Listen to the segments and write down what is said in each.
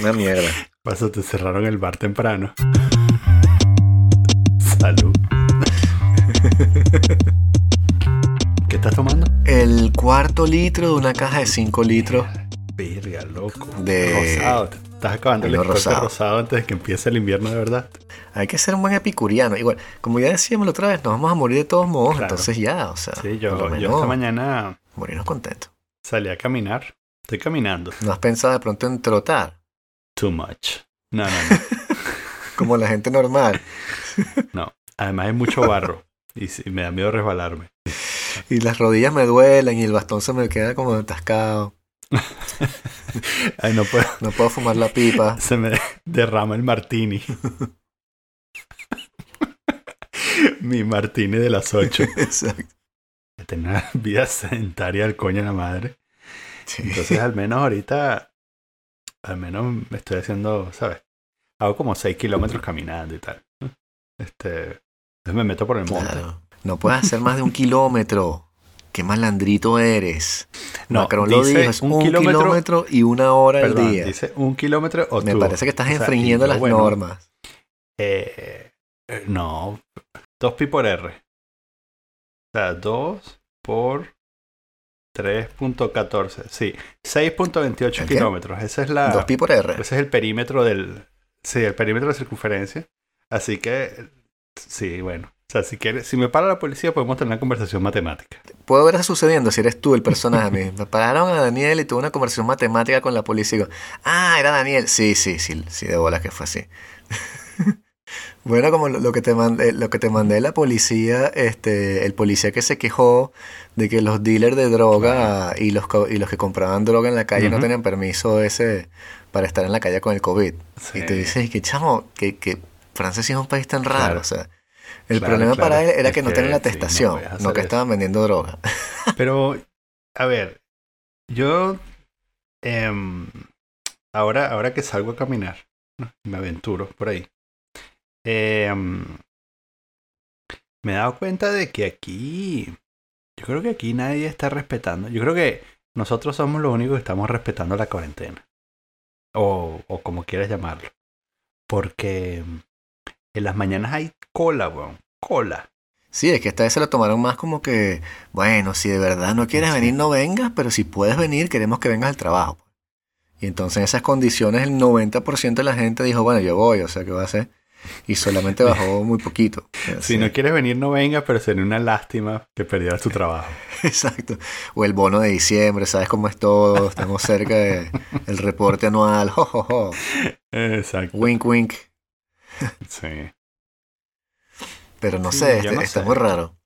Una mierda. Pasó, te cerraron el bar temprano. Salud. ¿Qué estás tomando? El cuarto litro de una caja de 5 litros Verga, loco. De- Rosado. Estás acabando el rosado. rosado. antes de que empiece el invierno de verdad. Hay que ser un buen epicuriano. Igual, como ya decíamos la otra vez, nos vamos a morir de todos modos. Claro. Entonces ya, o sea, Sí, yo, esta mañana morirnos contentos. salí a caminar. Estoy caminando. ¿No has pensado de pronto en trotar? Too much. No, no, no. Como la gente normal. no. Además hay mucho barro. Y me da miedo resbalarme. Y las rodillas me duelen y el bastón se me queda como atascado. Ay, no puedo. No puedo fumar la pipa. Se me derrama el martini. Mi martini de las 8. Exacto. Tener una vida sedentaria al coño de la madre. Sí. Entonces, al menos ahorita, al menos me estoy haciendo, ¿sabes? Hago como 6 kilómetros caminando y tal. Este, entonces me meto por el monte. Claro. No puedes hacer más de un kilómetro. Qué malandrito eres. No, Macron lo dijo, es un un, kilómetro- kilómetro, y una hora Perdón, al día. dice un kilómetro o Me tú. parece que estás O sea, infringiendo las bueno, normas. Eh, eh, no, 2 pi por R. O sea, 2 por 3.14. Sí, 6.28 ¿El qué? kilómetros. Esa es la, Dos pi por R. ese es el perímetro del. Sí, el perímetro de circunferencia. Así que, sí, bueno. O sea, si quieres, si me para la policía, podemos tener una conversación matemática. Puedo ver eso sucediendo si eres tú el personaje. Me pararon a Daniel y tuve una conversación matemática con la policía. Y digo, ah, era Daniel. Sí, sí, sí, sí, de bola que fue así. bueno, como lo, lo que te mandé, lo que te mandé la policía, este, el policía que se quejó de que los dealers de droga y los co- y los que compraban droga en la calle no tenían permiso ese para estar en la calle con el COVID. Sí. Y te dices, que chamo, que, que Francia sí es un país tan raro. Claro. O sea, el Claro, problema claro. para él era Es que no tenían la sí, no que eso. estaban vendiendo droga. Pero, a ver, yo em, ahora, ahora que salgo a caminar, me aventuro por ahí, em, me he dado cuenta de que aquí, yo creo que aquí nadie está respetando. Yo creo que nosotros somos los únicos que estamos respetando la cuarentena. O, o como quieras llamarlo. Porque en las mañanas hay cola, weón. Cola. Sí, es que esta vez se lo tomaron más como que, bueno, si de verdad no quieres Sí. venir, no vengas, pero si puedes venir, queremos que vengas al trabajo. Y entonces en esas condiciones el 90% de la gente dijo, bueno, yo voy, o sea, ¿qué va a hacer? Y solamente bajó muy poquito. Si Sí, no quieres venir, no vengas, pero sería una lástima que perdieras tu trabajo. Exacto. O el bono de diciembre, ¿sabes cómo es todo? Estamos cerca del reporte anual. Jo, jo, jo. Exacto. Wink, wink. Sí. Pero no Sí, sé, este, no está sé. muy raro.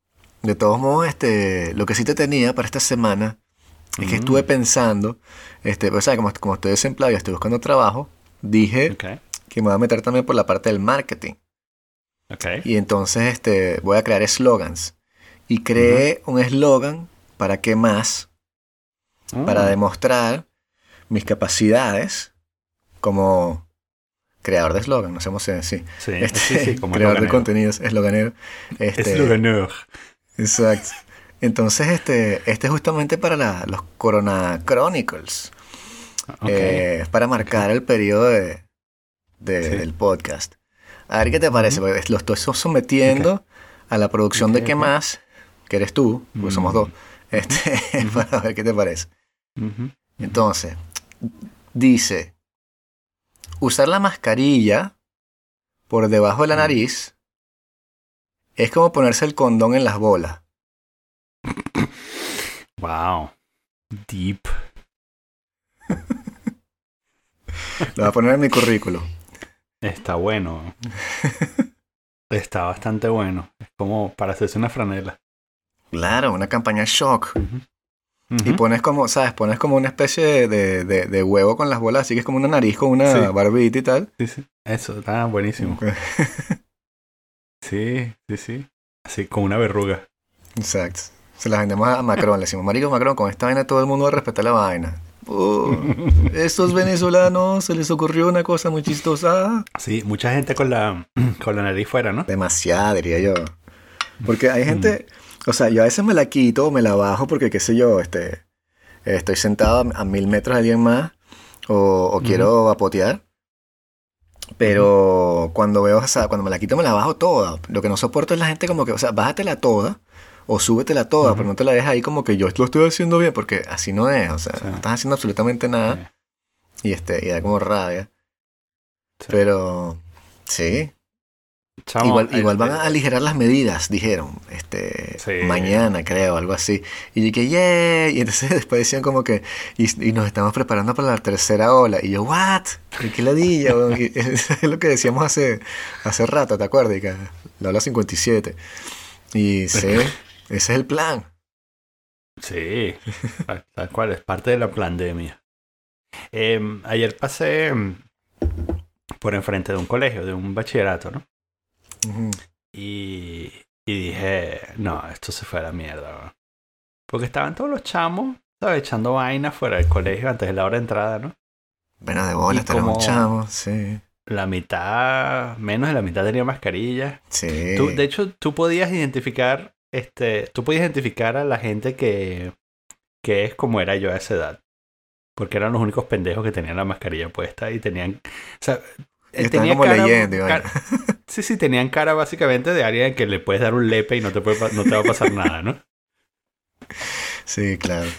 De todos modos, este, lo que sí te tenía para esta semana es que Mm. estuve pensando, este, pues, ¿sabes? Como, como estoy desempleado y estoy buscando trabajo, dije Ok. Que me voy a meter también por la parte del marketing. Ok. Y entonces este, voy a crear slogans. Y creé un eslogan para qué más, para Mm. demostrar mis capacidades como creador de eslogan, no sé cómo se dice. Sí, Este, sí, sí, como creador de contenidos, esloganero. Este, Esloganero. Exacto. Entonces, este, este es justamente para la- los Corona Chronicles. Ok. Eh, es para marcar el periodo de, de- Sí. del podcast. A ver qué te parece, porque lo estoy sometiendo a la producción de qué más, que eres tú, porque somos dos, este, para ver qué te parece. Entonces, dice, usar la mascarilla por debajo de la nariz es como ponerse el condón en las bolas. Wow. Deep. Lo voy a poner en mi currículo. Está bueno. Está bastante bueno. Es como para hacerse una franela. Claro, una campaña shock. Y pones como, ¿sabes? Pones como una especie de, de- huevo con las bolas, así que es como una nariz con una Sí. barbita y tal. Sí, sí. Eso, está buenísimo. Sí, sí, sí. Así, con una verruga. Exacto. Se las vendemos a Macron. Le decimos, Marico Macron, con esta vaina todo el mundo va a respetar la vaina. Uh, estos venezolanos se les ocurrió una cosa muy chistosa. Sí, mucha gente con la, con la nariz fuera, ¿no? Demasiada, diría yo. Porque hay gente, o sea, yo a veces me la quito o me la bajo porque, qué sé yo, este, estoy sentado a, a mil metros de alguien más o, o quiero vapotear. Pero cuando veo, o sea, cuando me la quito me la bajo toda. Lo que no soporto es la gente como que, o sea, bájatela toda o súbetela toda, pero no te la dejes ahí como que yo lo estoy haciendo bien, porque así no es, o sea, Sí. no estás haciendo absolutamente nada y este y da como rabia. Sí. Pero sí, Chamo, igual, igual van a aligerar las medidas, dijeron, este Sí. mañana creo, algo así. Y yo dije, yeah, y entonces después decían como que y, y nos estamos preparando para la tercera ola y yo, what? ¿Y qué ladilla? es lo que decíamos hace hace rato, ¿te acuerdas? Que la ola 57. Y sí, ese es el plan. Sí, tal, cual, es parte de la pandemia. Em, ayer pasé em, por enfrente de un colegio, de un bachillerato, ¿no? Y, y dije, no, esto se fue a la mierda. weón". Porque estaban todos los chamos, ¿sabes? Echando vaina fuera del colegio antes de la hora de entrada, ¿no? Bueno, de bola, como- chamos, sí. La mitad, menos de la mitad tenía mascarilla. Sí. Tú, de hecho, tú podías identificar, este, tú podías identificar a la gente que, que es como era yo a esa edad. Porque eran los únicos pendejos que tenían la mascarilla puesta y tenían, o sea, Y leyendo cara- sí, sí, tenían cara básicamente de alguien que le puedes dar un lepe y no te, puede, no te va a pasar nada, ¿no? Sí, claro.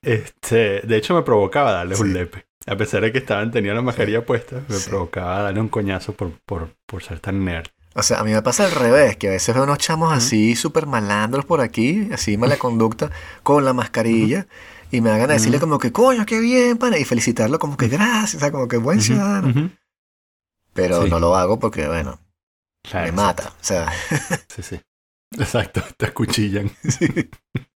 Este, de hecho, me provocaba darles un lepe. A pesar de que estaban, tenían la mascarilla puesta, me Sí. provocaba darle un coñazo por, por, por ser tan nerd. O sea, a mí me pasa al revés, que a veces veo unos chamos así súper malandros por aquí, así mala conducta, con la mascarilla, y me hagan a decirle como que, coño, qué bien, pana, y felicitarlo como que gracias, o sea, como que buen ciudadano. Pero Sí. no lo hago porque, bueno, Claro, me mata. O sea, Sí, sí. Exacto, te acuchillan.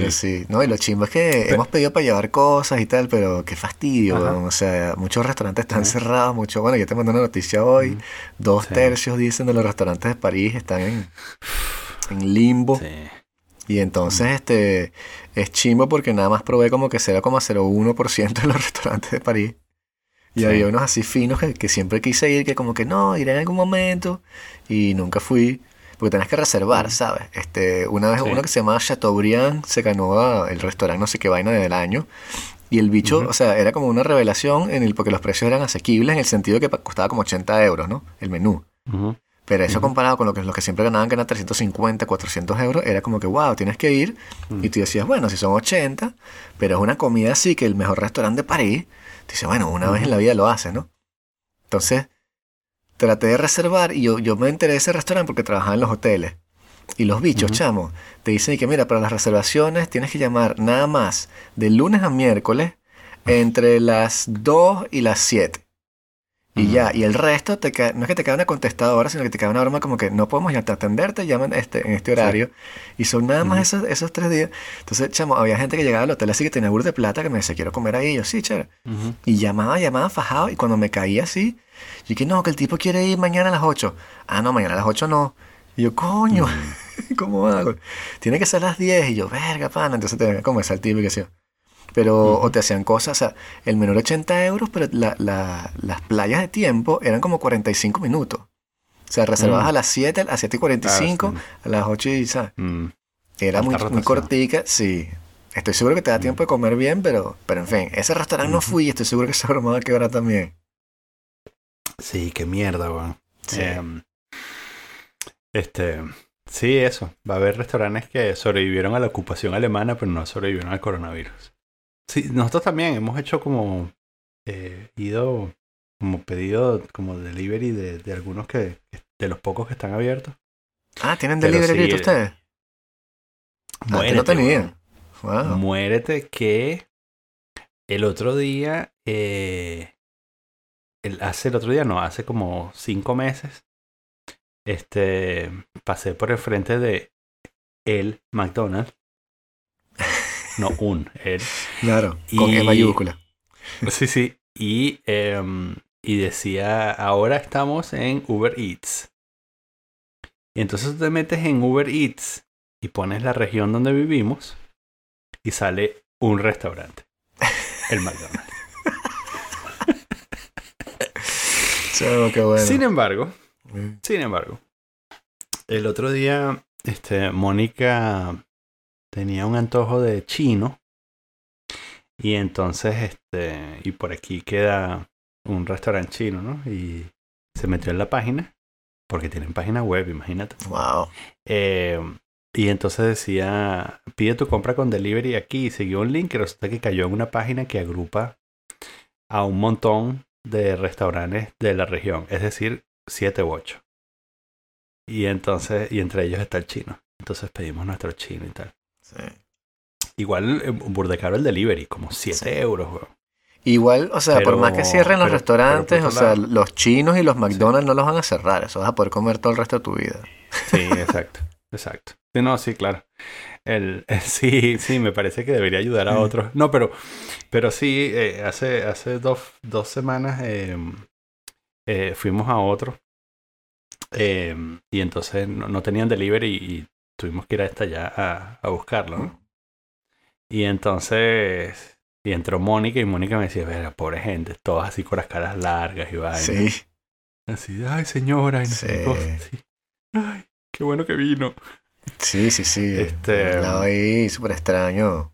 pero sí. No, y lo chimbo es que hemos pedido para llevar cosas y tal, pero qué fastidio, weón. O sea, muchos restaurantes están cerrados, mucho, bueno, yo te mandé una noticia hoy. Dos Sí. tercios dicen de los restaurantes de París están en, en limbo. Sí. Y entonces este es chimbo porque nada más probé como que 0,01% de los restaurantes de París. Y Sí. había unos así finos que, que siempre quise ir, que como que no, iré en algún momento. Y nunca fui. Porque tenés que reservar, ¿sabes? Este, una vez Sí. uno que se llamaba Chateaubriand se ganó el restaurante no sé qué vaina del año. Y el bicho, Ujú. o sea, era como una revelación en el, porque los precios eran asequibles en el sentido que costaba como 80 euros, ¿no? El menú. Ujú. Pero eso Ujú. comparado con lo que, los que siempre ganaban, que eran 350, 400 euros, era como que, wow, tienes que ir. Y tú decías, bueno, si son 80, pero es una comida así que el mejor restaurante de París, tú dices, bueno, una vez en la vida lo haces, ¿no? Entonces, traté de reservar y yo, yo me enteré de ese restaurante porque trabajaba en los hoteles. Y los bichos, Ujú. chamo, te dicen que, mira, para las reservaciones tienes que llamar nada más de lunes a miércoles entre las 2 y las 7. Y ya, y el resto te cae- no es que te cae una contestadora, sino que te cae una broma como que no podemos ya atenderte, llaman este, en este horario. Y son nada más esos, esos tres días. Entonces, chamo, había gente que llegaba al hotel así que tenía burro de plata que me decía, quiero comer ahí. Y yo, sí, chévere. Y llamaba, llamaba fajado. Y cuando me caía así, yo que no, que el tipo quiere ir mañana a las 8. Ah, no, mañana a las 8 no. Y yo, coño, ¿cómo hago? Tiene que ser a las 10. Y yo, verga, pana. Entonces te ese el tipo y que sea. Pero, o te hacían cosas, o sea, el menú era 80 euros, pero la- la- las playas de tiempo eran como 45 minutos. O sea, reservadas Mm. a las 7, a las 7 y 45, Ah, sí. a las 8 y, ¿sabes? Mm. Era muy, muy cortica, sí. Estoy seguro que te da tiempo de comer bien, pero, pero en fin, ese restaurante no fui y estoy seguro que esa broma va a quebrar también. Sí, qué mierda, weón. Sí. Em, este, sí, eso. Va a haber restaurantes que sobrevivieron a la ocupación alemana, pero no sobrevivieron al coronavirus. Sí, nosotros también hemos hecho como eh, ido como pedido como delivery de, de algunos que de los pocos que están abiertos. Ah, ¿tienen Pero delivery sí, ahorita ustedes? No Muérete, weón. Wow. Muérete que el otro día, eh, el, hace el otro día, no, hace como cinco meses, este, pasé por el frente de el McDonald's. No, un, el. Claro, con E mayúscula. Sí, sí. Y, em, y decía, ahora estamos en Uber Eats. Y entonces tú te metes en Uber Eats y pones la región donde vivimos y sale un restaurante. El McDonald's. Chavo, qué bueno. Sin embargo, Mm. sin embargo, el otro día, este, Mónica tenía un antojo de chino Y entonces, este, y por aquí queda un restaurante chino, ¿no? Y se metió en la página, porque tienen página web, imagínate. Wow. Eh, y entonces decía, pide tu compra con delivery aquí y siguió un link y resulta que cayó en una página que agrupa a un montón de restaurantes de la región, es decir, siete u ocho. Y entonces, y entre ellos está el chino. Entonces pedimos nuestro chino y tal. Sí. Igual, eh, burde caro el delivery, como 7 Sí. euros, weón. Igual, o sea, por más que cierren los pero- restaurantes, pero o sea, los chinos y los McDonald's no los van a cerrar. Eso vas a poder comer todo el resto de tu vida. Sí, exacto, exacto. Sí, no, sí, claro. El, el- sí, sí, me parece que debería ayudar a Mm. otros. No, pero, pero sí, eh, hace, hace dos, dos semanas eh, eh, fuimos a otro eh, y entonces no, no tenían delivery y tuvimos que ir hasta allá a, a buscarlo, ¿no? Y entonces, y entró Mónica y Mónica me decía, verga, pobre gente, todas así con las caras largas y vainas. Sí. Así, ay señora, y no sé. Ay, qué bueno que vino. Sí, sí, sí. Este- ahí súper extraño.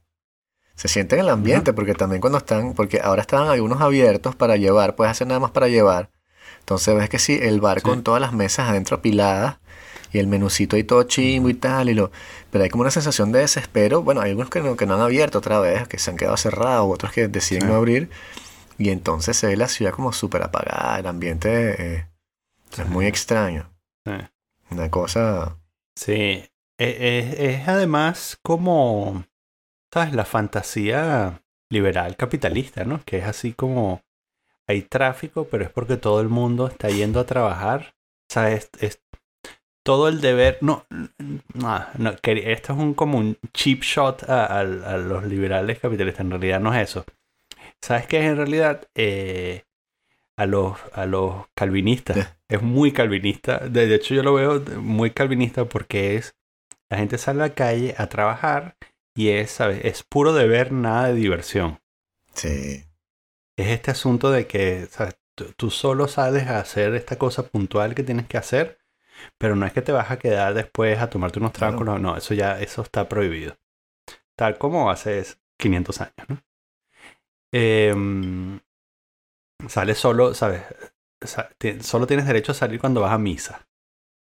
Se siente en el ambiente, porque también cuando están, porque ahora estaban algunos abiertos para llevar, puedes hacer nada más para llevar. Entonces ves que sí, el bar Sí. con todas las mesas adentro apiladas y el menucito ahí todo chimbo y tal, y lo, pero hay como una sensación de desespero. Bueno, hay algunos que no, que no han abierto otra vez, que se han quedado cerrados, otros que deciden Sí. no abrir, y entonces se ve la ciudad como súper apagada, el ambiente eh, es muy extraño. Sí. Una cosa... Sí, e- es, es además como, ¿sabes? La fantasía liberal capitalista, ¿no? Que es así como hay tráfico, pero es porque todo el mundo está yendo a trabajar. O sea, es, es todo el deber. No, no, no, esto es un como un cheap shot a, a- a los liberales capitalistas. En realidad no es eso. ¿Sabes qué es en realidad? Eh, a los, a los calvinistas. Es muy calvinista. De, de hecho, yo lo veo muy calvinista porque es. La gente sale a la calle a trabajar y es, ¿sabes? Es puro deber, nada de diversión. Sí. Es este asunto de que ¿sabes? Tú, tú solo sales a hacer esta cosa puntual que tienes que hacer, pero no es que te vas a quedar después a tomarte unos tragos. Claro. No, eso ya eso está prohibido. Tal como hace 500 años, ¿no? Em, sales solo, ¿sabes? Solo tienes derecho a salir cuando vas a misa.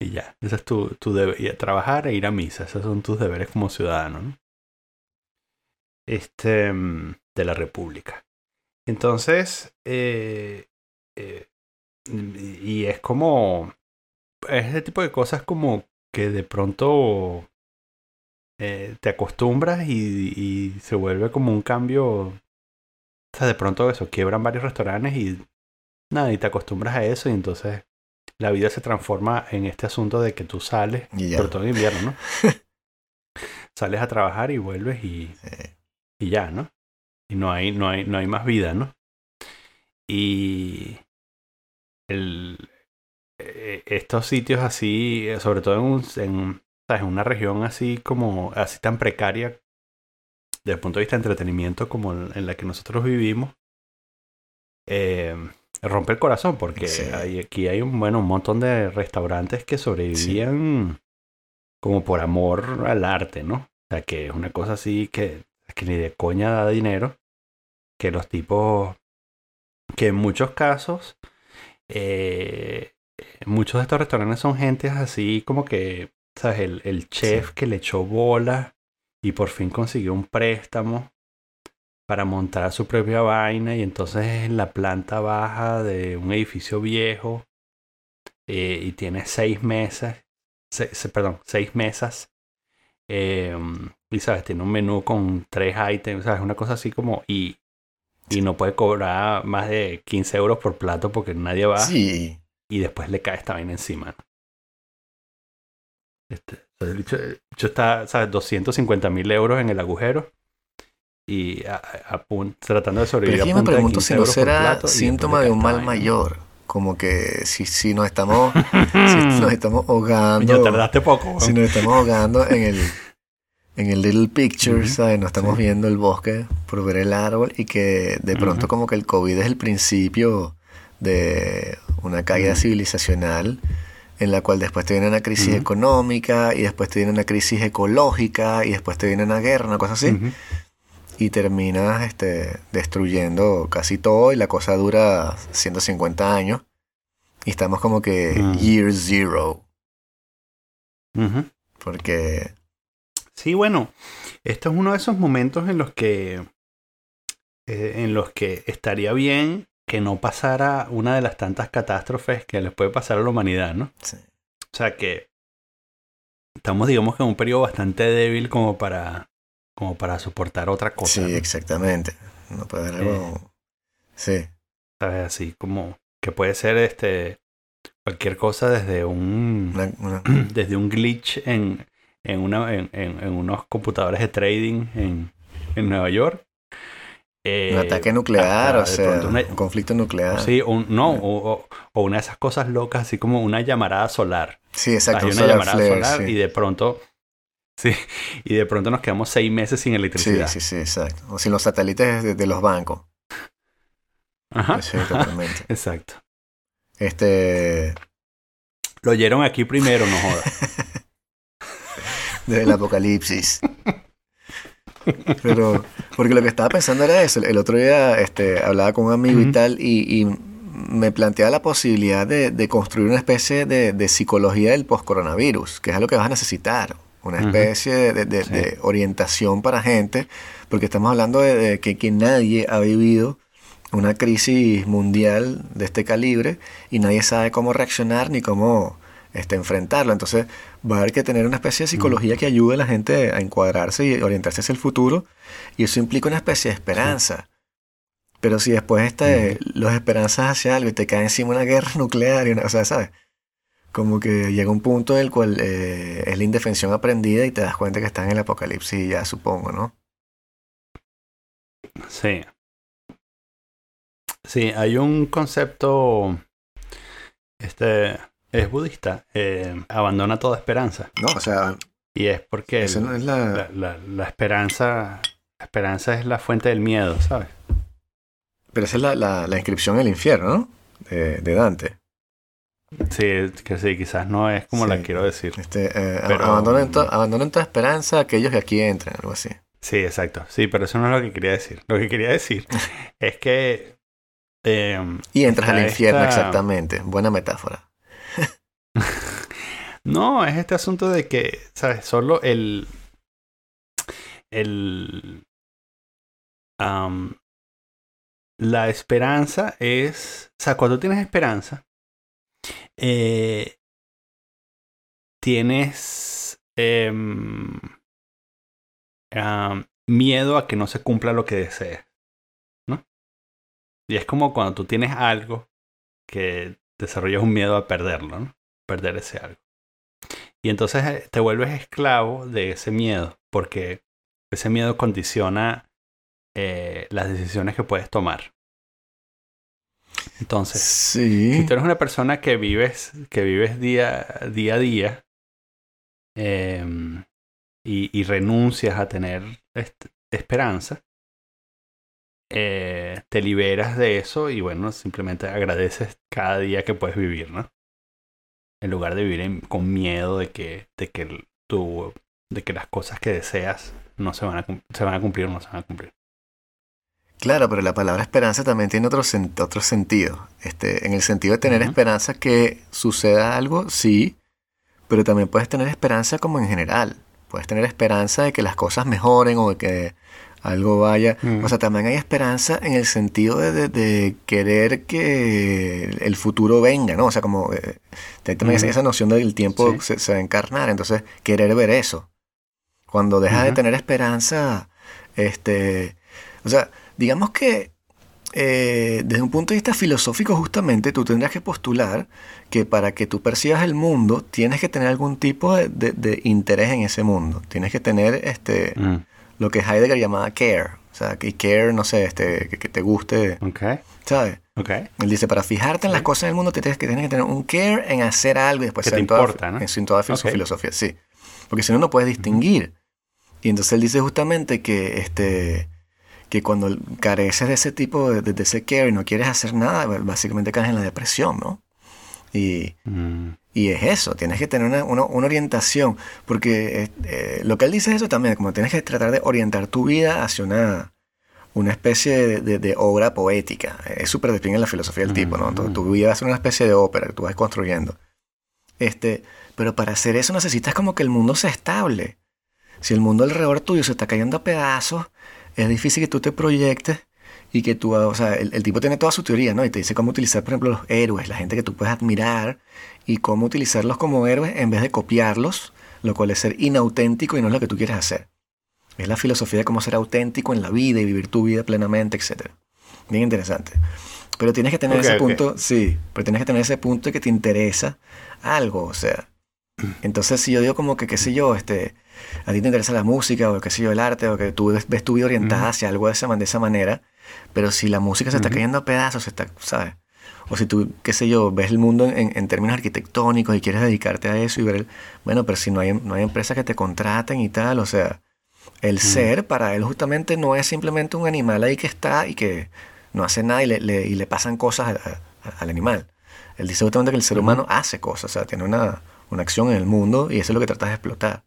Y ya, ese es tu, tu deber. Y a trabajar e ir a misa. Esos son tus deberes como ciudadano, ¿no? Este, mm, de la República. Entonces, eh, eh, y es como, ese tipo de cosas como que de pronto eh, te acostumbras y, y se vuelve como un cambio. O sea, de pronto eso, quiebran varios restaurantes y nada, y te acostumbras a eso y entonces la vida se transforma en este asunto de que tú sales, Y sobre todo en invierno, ¿no? sales a trabajar y vuelves y, Sí. y ya, ¿no? Y no hay, no hay, no hay más vida, ¿no? Y el, estos sitios así, eh, sobre todo en, un- en, ¿sabes? en una región así como, así tan precaria, desde el punto de vista de entretenimiento como en, la que nosotros vivimos, eh, rompe el corazón porque Sí. hay, aquí hay un, bueno, un montón de restaurantes que sobrevivían como por amor al arte, ¿no? O sea, que es una cosa así que, que ni de coña da dinero, que los tipos, que en muchos casos, eh, muchos de estos restaurantes son gentes así como que, ¿sabes? El, el chef Sí. que le echó bola y por fin consiguió un préstamo para montar su propia vaina y entonces es en la planta baja de un edificio viejo eh, y tiene seis mesas, se- se- perdón, seis mesas eh, y sabes, tiene un menú con tres items, sabes, una cosa así como y, y no puede cobrar más de 15 euros por plato porque nadie va Sí. Y después le cae esta vaina encima. Este, el bicho, el bicho está, ¿sabes? 250 mil euros en el agujero y a- a- tratando de Pero sobrevivir a yo me pregunto 15 si no será síntoma de un mal vaina. mayor. Como que si, si nos estamos, si nos estamos ahogando, tardaste poco. si nos estamos ahogando en el, en el little picture, ¿sabes? No estamos sí. viendo el bosque por ver el árbol y que de pronto como que el COVID es el principio de una caída civilizacional en la cual después te viene una crisis económica y después te viene una crisis ecológica y después te viene una guerra, una cosa así. Y terminas este, destruyendo casi todo y la cosa dura 150 años. Y estamos como que Mm. year zero. Porque Sí, bueno, esto es uno de esos momentos en los que eh, en los que estaría bien que no pasara una de las tantas catástrofes que les puede pasar a la humanidad, ¿no? sí, O sea que estamos, digamos que en un periodo bastante débil como para como para soportar otra cosa, sí, ¿no? exactamente no puede haber algo sí ¿Sabes? Así como que puede ser este cualquier cosa desde un una- una- desde un glitch en, en, una, en, en- en unos computadores de trading en, en Nueva York. Eh, un ataque nuclear hasta o sea una- un conflicto nuclear Sí, un- no, o, o- o una de esas cosas locas, así como una llamarada solar. sí exacto Hay un una solar llamarada flare, solar sí. y de pronto. Sí, y de pronto nos quedamos seis meses sin Sí, electricidad. sí, sí, exacto. O sin los satélites de, de los bancos. Ajá. Sí, totalmente. Exacto. Este, Lo oyeron aquí primero, no jodas. desde el apocalipsis. Pero, porque lo que estaba pensando era eso. El otro día este, hablaba con un amigo y tal, y, y me planteaba la posibilidad de, de construir una especie de, de psicología del post-coronavirus, que es algo que vas a necesitar. Una especie de, de- de- Sí. de orientación para gente, porque estamos hablando de, de que, que nadie ha vivido una crisis mundial de este calibre y nadie sabe cómo reaccionar ni cómo este, enfrentarlo. Entonces va a haber que tener una especie de psicología que ayude a la gente a encuadrarse y orientarse hacia el futuro y eso implica una especie de esperanza. Pero si después este, los esperanzas hacia algo y te cae encima una guerra nuclear, y una- o sea, ¿sabes? Como que llega un punto en el cual eh, es la indefensión aprendida y te das cuenta que estás en el apocalipsis ya, supongo, ¿no? Sí. Sí, hay un concepto. Este. Es budista. eh, abandona toda esperanza. No, o sea, Y es porque el- no es la... la, la- la esperanza. La esperanza es la fuente del miedo, ¿sabes? Pero esa es la, inscripción en el infierno, ¿no? De, de Dante. Sí, que sí, quizás no es como Sí. la quiero decir. Este, eh, Pero- abandonen, to- abandonen toda esperanza a aquellos que aquí entran, algo así. Sí, exacto. Sí, pero eso no es lo que quería decir. Lo que quería decir es que. em, Y entras al infierno, esta- exactamente. Buena metáfora. No, es este asunto de que, ¿sabes? Solo el. El. la esperanza es. O sea, cuando tienes esperanza, eh, tienes. em, miedo a que no se cumpla lo que deseas. ¿No? Y es como cuando tú tienes algo que desarrollas un miedo a perderlo, ¿no? Perder ese algo. Y entonces eh, te vuelves esclavo de ese miedo, porque ese miedo condiciona eh, las decisiones que puedes tomar. Entonces, Sí. si tú eres una persona que vives, que vives día, día a día em, y, y renuncias a tener esperanza, eh, te liberas de eso y bueno, simplemente agradeces cada día que puedes vivir, ¿no? En lugar de vivir en- con miedo de que, de que tu, de que las cosas que deseas no se van a, se van a cumplir o no se van a cumplir. Claro, pero la palabra esperanza también tiene otro, sen- otro sentido. Este, en el sentido de tener esperanza que suceda algo, sí, pero también puedes tener esperanza como en general. Puedes tener esperanza de que las cosas mejoren o de que algo vaya. Mm. O sea, también hay esperanza en el sentido de, de- de querer que el futuro venga, ¿no? O sea, como eh, también esa- noción del tiempo Sí. se, se va a encarnar. Entonces, querer ver eso. Cuando dejas de tener esperanza, este, o sea, digamos que eh, desde un punto de vista filosófico justamente tú tendrás que postular que para que tú percibas el mundo tienes que tener algún tipo de, de- de interés en ese mundo. Tienes que tener este, Mm, lo que Heidegger llamaba care. O sea, que care, no sé, este, que, que te guste, ok, ¿sabes? ok. Él dice, para fijarte en las cosas del mundo tienes que, tienes que tener un care en hacer algo y después Que te en toda- importa, ¿no? en, en toda filosofía, sí. Porque si no, no puedes distinguir. Y entonces él dice justamente que, este, que cuando careces de ese tipo de, de- de ese care y no quieres hacer nada, básicamente caes en la depresión, ¿no? Y, Mm. y es eso, tienes que tener una, una- una orientación, porque eh, eh, lo que él dice es eso también, como tienes que tratar de orientar tu vida hacia una, una especie de, de- de obra poética. Es súper despinga en la filosofía del tipo, ¿no? Tu, Ujú. tu vida va a ser una especie de ópera que tú vas construyendo. Este, pero para hacer eso necesitas como que el mundo sea estable. Si el mundo alrededor tuyo se está cayendo a pedazos, es difícil que tú te proyectes y que tú, o sea, el, el tipo tiene toda su teoría, ¿no? Y te dice cómo utilizar, por ejemplo, los héroes, la gente que tú puedes admirar y cómo utilizarlos como héroes en vez de copiarlos, lo cual es ser inauténtico y no es lo que tú quieres hacer. Es la filosofía de cómo ser auténtico en la vida y vivir tu vida plenamente, etc. Bien interesante. Pero tienes que tener ese punto, sí, pero tienes que tener ese punto de que te interesa algo, o sea. Entonces, si yo digo como que, qué sé yo, este, a ti te interesa la música o qué sé yo, el arte, o que tú ves, tu vida orientada hacia algo de esa, de esa manera, pero si la música se está cayendo a pedazos, se está, ¿sabes? O si tú, qué sé yo, ves el mundo en, en términos arquitectónicos y quieres dedicarte a eso y ver, el- bueno, pero si no hay, no hay empresas que te contraten y tal, o sea, el ser para él justamente no es simplemente un animal ahí que está y que no hace nada y le, le- y le pasan cosas a- a- al animal. Él dice justamente que el ser humano hace cosas, o sea, tiene una, una acción en el mundo y eso es lo que tratas de explotar.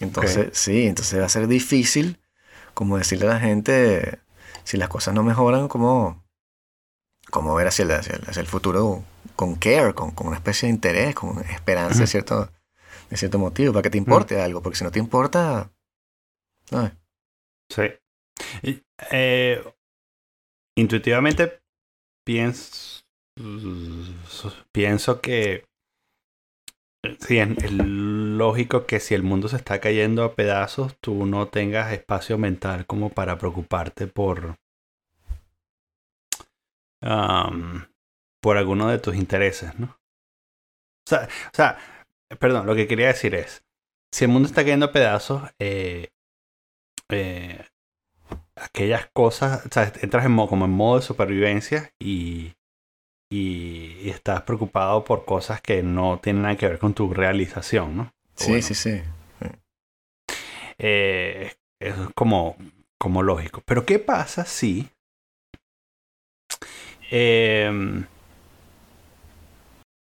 Entonces, sí, entonces va a ser difícil como decirle a la gente, si las cosas no mejoran, como, como ver hacia el, hacia el- hacia el futuro con care, con, con una especie de interés, con esperanza de cierto, de cierto motivo, para que te importe algo, porque si no te importa, no, Sí. Y, eh, intuitivamente pienso, pienso que sí, es, lógico que si el mundo se está cayendo a pedazos, tú no tengas espacio mental como para preocuparte por por alguno de tus intereses, ¿no? O sea, o sea, perdón, lo que quería decir es, si el mundo está cayendo a pedazos, eh, eh, aquellas cosas, o sea, entras en modo, como en modo de supervivencia y, y, y estás preocupado por cosas que no tienen nada que ver con tu realización, ¿no? sí, Bueno, sí, sí. eh, eso es como, como lógico. Pero ¿qué pasa si em,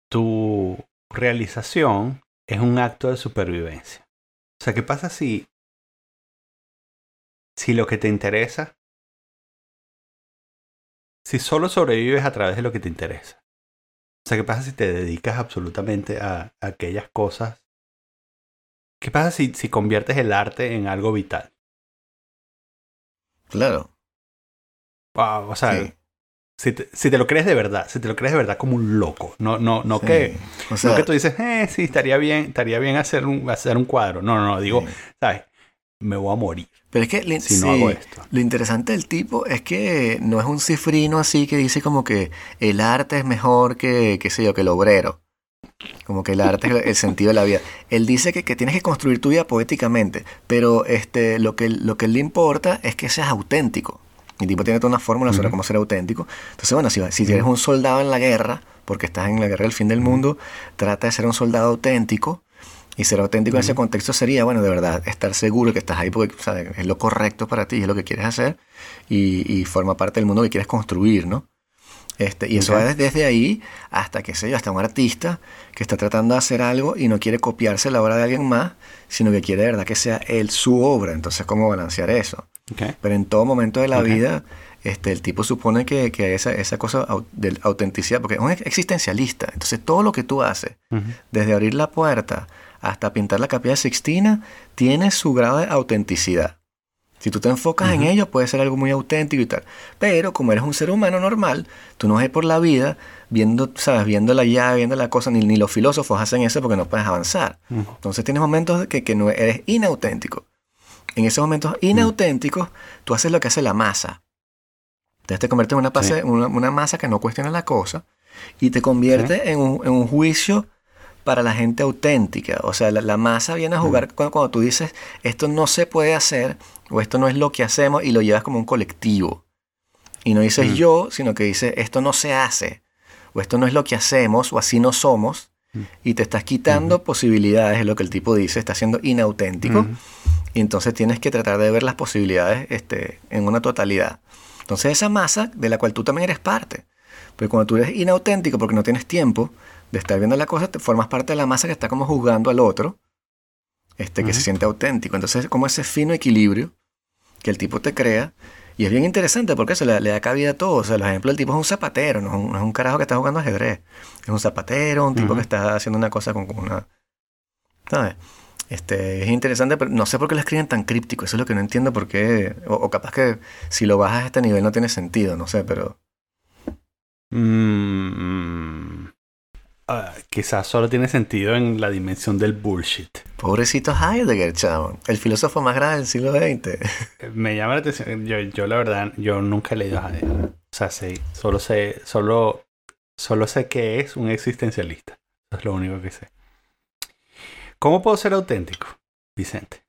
tu realización es un acto de supervivencia? O sea, ¿qué pasa si, si lo que te interesa, si solo sobrevives a través de lo que te interesa? O sea, ¿qué pasa si te dedicas absolutamente a, a aquellas cosas? ¿Qué pasa si, si conviertes el arte en algo vital? Claro. Wow, o sea, sí, si, te, si te lo crees de verdad, si te lo crees de verdad como un loco, no, no, no sí. que, O sea, no que tú dices, eh, sí, estaría bien, estaría bien hacer un, hacer un cuadro. No, no, no, digo, sí. ¿sabes? Me voy a morir pero es que si no sí, hago esto. Lo interesante del tipo es que no es un cifrino así que dice como que el arte es mejor que, qué sé yo, que el obrero. Como que el arte es el sentido de la vida. Él dice que, que tienes que construir tu vida poéticamente, pero este, lo, que, lo que le importa es que seas auténtico. El tipo tiene toda una fórmula sobre cómo ser auténtico. Entonces, bueno, si, si eres un soldado en la guerra, porque estás en la guerra del fin del mundo, trata de ser un soldado auténtico. Y ser auténtico en ese contexto sería, bueno, de verdad, estar seguro que estás ahí porque ¿sabes? es lo correcto para ti, es lo que quieres hacer y, y forma parte del mundo que quieres construir, ¿no? Este, y eso va desde, ahí hasta, qué sé yo, hasta un artista que está tratando de hacer algo y no quiere copiarse la obra de alguien más, sino que quiere de verdad que sea él su obra. Entonces, ¿cómo balancear eso? Ok. Pero en todo momento de la vida, este, el tipo supone que, que esa, esa cosa de autenticidad, porque es un existencialista. Entonces, todo lo que tú haces, desde abrir la puerta hasta pintar la capilla Sixtina, tiene su grado de autenticidad. Si tú te enfocas en ello, puede ser algo muy auténtico y tal. Pero como eres un ser humano normal, tú no vas a ir por la vida viendo, ¿sabes? Viendo la llave, viendo la cosa, ni, ni los filósofos hacen eso porque no puedes avanzar. Entonces tienes momentos que, que no eres inauténtico. En esos momentos inauténticos, tú haces lo que hace la masa. Entonces te conviertes en una, pase- Sí. una, una masa que no cuestiona la cosa y te convierte en, un, en un juicio para la gente auténtica. O sea, la, la masa viene a jugar cuando, cuando tú dices esto no se puede hacer o esto no es lo que hacemos y lo llevas como un colectivo. Y no dices Mm. yo, sino que dices esto no se hace o esto no es lo que hacemos o así no somos Mm. y te estás quitando posibilidades, es lo que el tipo dice, está siendo inauténtico y entonces tienes que tratar de ver las posibilidades este, en una totalidad. Entonces esa masa de la cual tú también eres parte, Pero cuando tú eres inauténtico porque no tienes tiempo de estar viendo la cosa, te formas parte de la masa que está como juzgando al otro, este, que se siente auténtico. Entonces, como ese fino equilibrio que el tipo te crea. Y es bien interesante porque eso le, da cabida a todo. O sea, el ejemplo del tipo es un zapatero, no es un, carajo que está jugando ajedrez. Es un zapatero, un tipo que está haciendo una cosa con, una... ¿Sabes? Este, es interesante, pero no sé por qué lo escriben tan críptico. Eso es lo que no entiendo por qué. O, capaz que si lo bajas a este nivel no tiene sentido, no sé, pero. Mm, Ah, quizás solo tiene sentido en la dimensión del bullshit. Pobrecito Heidegger, chavo. El filósofo más grande del siglo XX. Me llama la atención. Yo, yo la verdad, yo nunca he leído a Heidegger. O sea, sí, solo sé, solo, solo sé que es un existencialista. Eso es lo único que sé. ¿Cómo puedo ser auténtico, Vicente?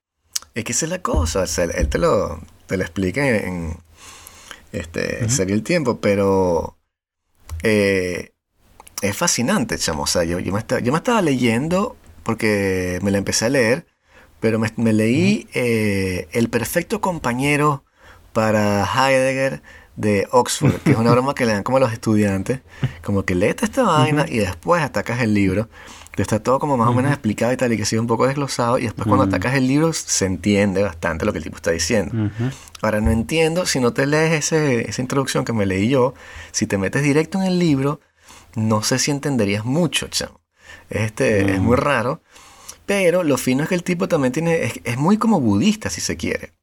Es que esa es la cosa. él te lo, te lo explica en, este, Sería el tiempo, pero eh, es fascinante, chamo. O sea, yo, yo, me estaba, yo me estaba leyendo porque me la empecé a leer, pero me, leí eh, El perfecto compañero para Heidegger de Oxford, que es una broma que le dan como a los estudiantes, como que léete esta vaina y después atacas el libro. Que está todo como más o menos explicado y tal, y que sigue un poco desglosado, y después cuando atacas el libro se entiende bastante lo que el tipo está diciendo. Ahora no entiendo, si no te lees ese, esa introducción que me leí yo, si te metes directo en el libro, no sé si entenderías mucho, chamo. Este, Es muy mm. raro. Pero lo fino es que el tipo también tiene. Es, muy como budista, si se quiere.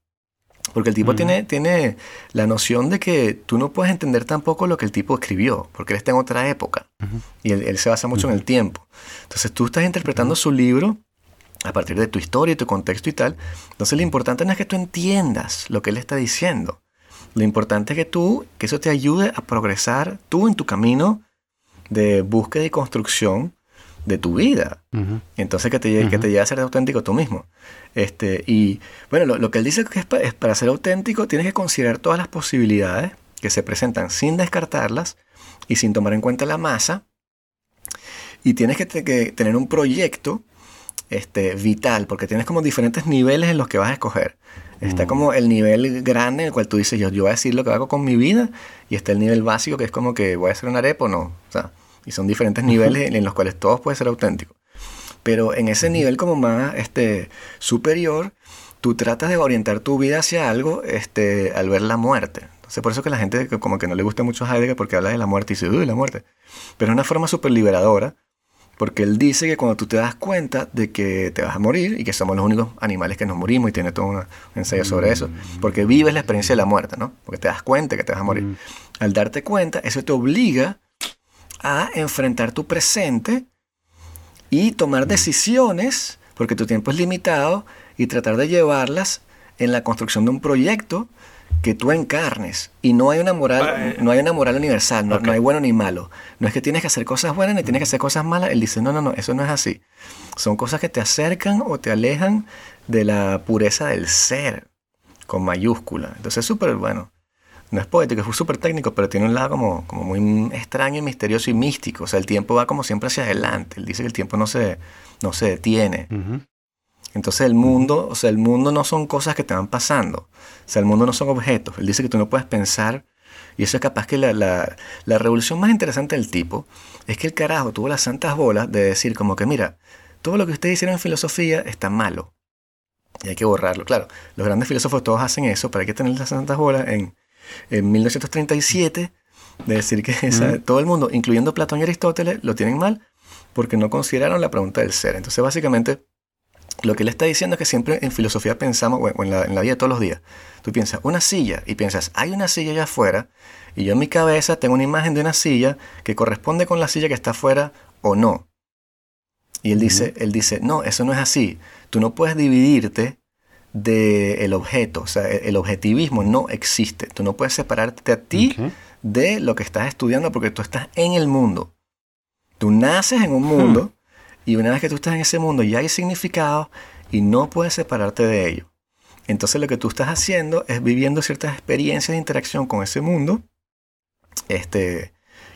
Porque el tipo tiene, tiene la noción de que tú no puedes entender tampoco lo que el tipo escribió, porque él está en otra época. Y él, se basa mucho en el tiempo. Entonces tú estás interpretando su libro a partir de tu historia y tu contexto y tal. Entonces lo importante no es que tú entiendas lo que él está diciendo. Lo importante es que tú, que eso te ayude a progresar tú en tu camino de búsqueda y construcción de tu vida. Entonces que te, lleve, que te lleve a ser auténtico tú mismo. Este, y bueno, lo, que él dice que es, para ser auténtico tienes que considerar todas las posibilidades que se presentan sin descartarlas y sin tomar en cuenta la masa. Y tienes que, tener un proyecto este, vital, porque tienes como diferentes niveles en los que vas a escoger. Está como el nivel grande en el cual tú dices, yo, yo voy a decir lo que hago con mi vida, y está el nivel básico que es como que voy a hacer un arepo o no. O sea, y son diferentes niveles en los cuales todos pueden ser auténticos. Pero en ese nivel como más este, superior, tú tratas de orientar tu vida hacia algo este, al ver la muerte. Entonces, por eso que la gente como que no le gusta mucho a Heidegger porque habla de la muerte y dice, uy, la muerte. Pero es una forma súper liberadora porque él dice que cuando tú te das cuenta de que te vas a morir y que somos los únicos animales que nos morimos y tiene todo un ensayo sobre eso, mm. porque vives la experiencia de la muerte, ¿no? Porque te das cuenta que te vas a morir. Mm. Al darte cuenta, eso te obliga a enfrentar tu presente y tomar decisiones, porque tu tiempo es limitado, y tratar de llevarlas en la construcción de un proyecto que tú encarnes. Y no hay una moral no hay una moral universal no, no, hay bueno ni malo. No es que tienes que hacer cosas buenas ni tienes que hacer cosas malas. Él dice no no no eso no es así son cosas que te acercan o te alejan de la pureza del ser con mayúscula. Entonces es súper bueno no es poético es súper técnico pero tiene un lado como, como muy extraño y misterioso y místico o sea el tiempo va como siempre hacia adelante él dice que el tiempo no se no se detiene entonces el mundo, o sea, el mundo no son cosas que te van pasando. O sea, el mundo no son objetos. Él dice que tú no puedes pensar. Y eso es capaz que la, la, la revolución más interesante del tipo es que el carajo tuvo las santas bolas de decir como que, mira, todo lo que ustedes hicieron en filosofía está malo. Y hay que borrarlo. Claro, los grandes filósofos todos hacen eso, pero hay que tener las santas bolas en, en 1937 de decir que todo el mundo, incluyendo Platón y Aristóteles, lo tienen mal porque no consideraron la pregunta del ser. Entonces, básicamente, lo que él está diciendo es que siempre en filosofía pensamos, o en la, vida de todos los días, tú piensas una silla y piensas, hay una silla allá afuera, y yo en mi cabeza tengo una imagen de una silla que corresponde con la silla que está afuera o no. Y él dice, él dice, no, eso no es así. Tú no puedes dividirte del objeto, o sea, el, objetivismo no existe. Tú no puedes separarte a ti de lo que estás estudiando porque tú estás en el mundo. Tú naces en un mundo. Y una vez que tú estás en ese mundo ya hay significado y no puedes separarte de ello. Entonces lo que tú estás haciendo es viviendo ciertas experiencias de interacción con ese mundo este,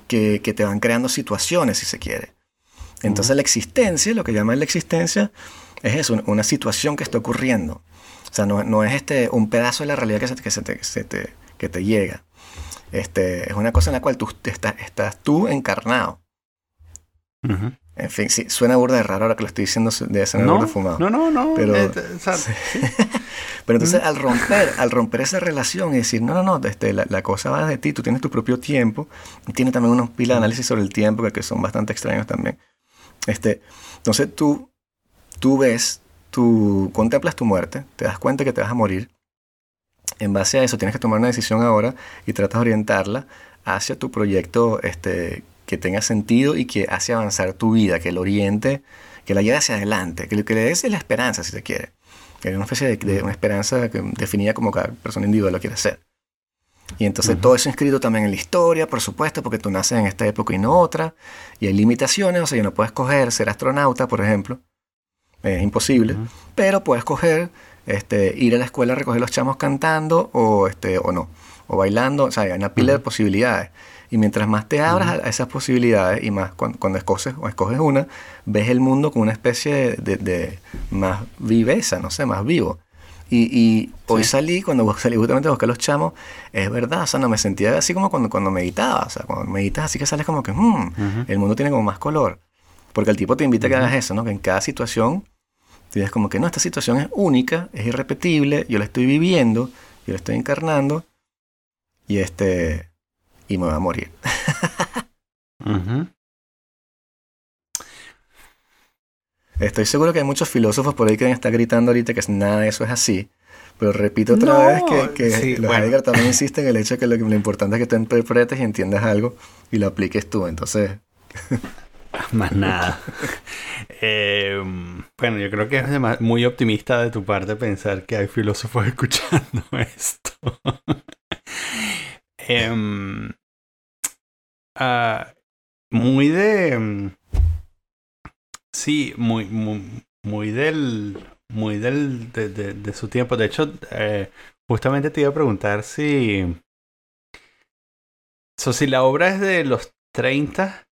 que, te van creando situaciones, si se quiere. Entonces la existencia, lo que llaman la existencia, es eso, una situación que está ocurriendo. O sea, no, es este, un pedazo de la realidad que, se, que, te, que te llega. Este, es una cosa en la cual tú estás, estás tú encarnado. En fin, sí, suena burda de raro ahora que lo estoy diciendo, debe ser No, burda fumado. no, no, no. Pero- eh, sí. Pero entonces al romper, al romper esa relación y decir, no, no, no, este, la, la cosa va de ti, tú tienes tu propio tiempo, y tiene también unos pilas de análisis sobre el tiempo que, que son bastante extraños también. Este, entonces tú, tú ves, tú contemplas tu muerte, te das cuenta que te vas a morir. En base a eso tienes que tomar una decisión ahora y tratas de orientarla hacia tu proyecto este, que tenga sentido y que hace avanzar tu vida, que lo oriente, que la lleve hacia adelante, que lo que le des es la esperanza, si se quiere. Que hay una especie de, de una esperanza definida como cada persona individual lo quiere hacer. Y entonces todo eso inscrito también en la historia, por supuesto, porque tú naces en esta época y no otra. Y hay limitaciones, o sea, que no puedes coger ser astronauta, por ejemplo. Es imposible. Ujú. Pero puedes coger, este, ir a la escuela a recoger los chamos cantando o, este, o no. O bailando. O sea, hay una pila de Ujú. posibilidades. Y mientras más te abras a- a esas posibilidades y más cuando, cuando escoges, o escoges una, ves el mundo con una especie de, de- de más viveza, no sé, más vivo. Y, y hoy Sí. salí, cuando salí justamente a buscar los chamos, es verdad, o sea, no me sentía así como cuando, cuando meditaba. O sea, cuando meditas así que sales como que, "Mm, Ujú. el mundo tiene como más color. Porque el tipo te invita a que hagas eso, ¿no? Que en cada situación tú dices como que no, esta situación es única, es irrepetible, yo la estoy viviendo, yo la estoy encarnando y este y me voy a morir. Ujú. Estoy seguro que hay muchos filósofos por ahí que están gritando ahorita que nada de eso es así. Pero repito otra No, vez que, que sí, los bueno. Heidegger también insisten en el hecho de que lo, que- lo importante es que tú interpretes y entiendas algo y lo apliques tú. Entonces, Más nada. Eh, bueno, yo creo que es muy optimista de tu parte pensar que hay filósofos escuchando esto. Em, ah, muy de... em, Sí, muy, muy, muy del... Muy del... De, de- de su tiempo. De hecho, eh, justamente te iba a preguntar si... So, si la obra es de los 30,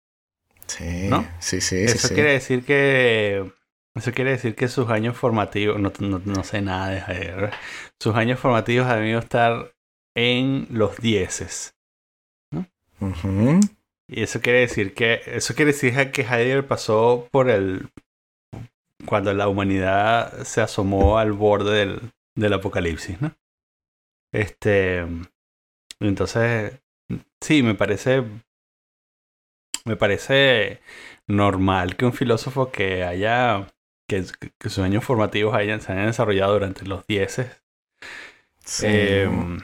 sí, ¿No? sí, sí, eso sí. quiere decir que. Eso quiere decir que sus años formativos. No, no, no sé nada de Heidegger. Sus años formativos han debido estar en los dieces. Ujú. Y eso quiere decir que. Eso quiere decir que Heidegger pasó por el. Cuando la humanidad se asomó al borde del, del apocalipsis, ¿no? Este. Entonces. Sí, me parece. Me parece normal que un filósofo que haya. que, que sus años formativos hayan, se hayan desarrollado durante los dieces Sí. em,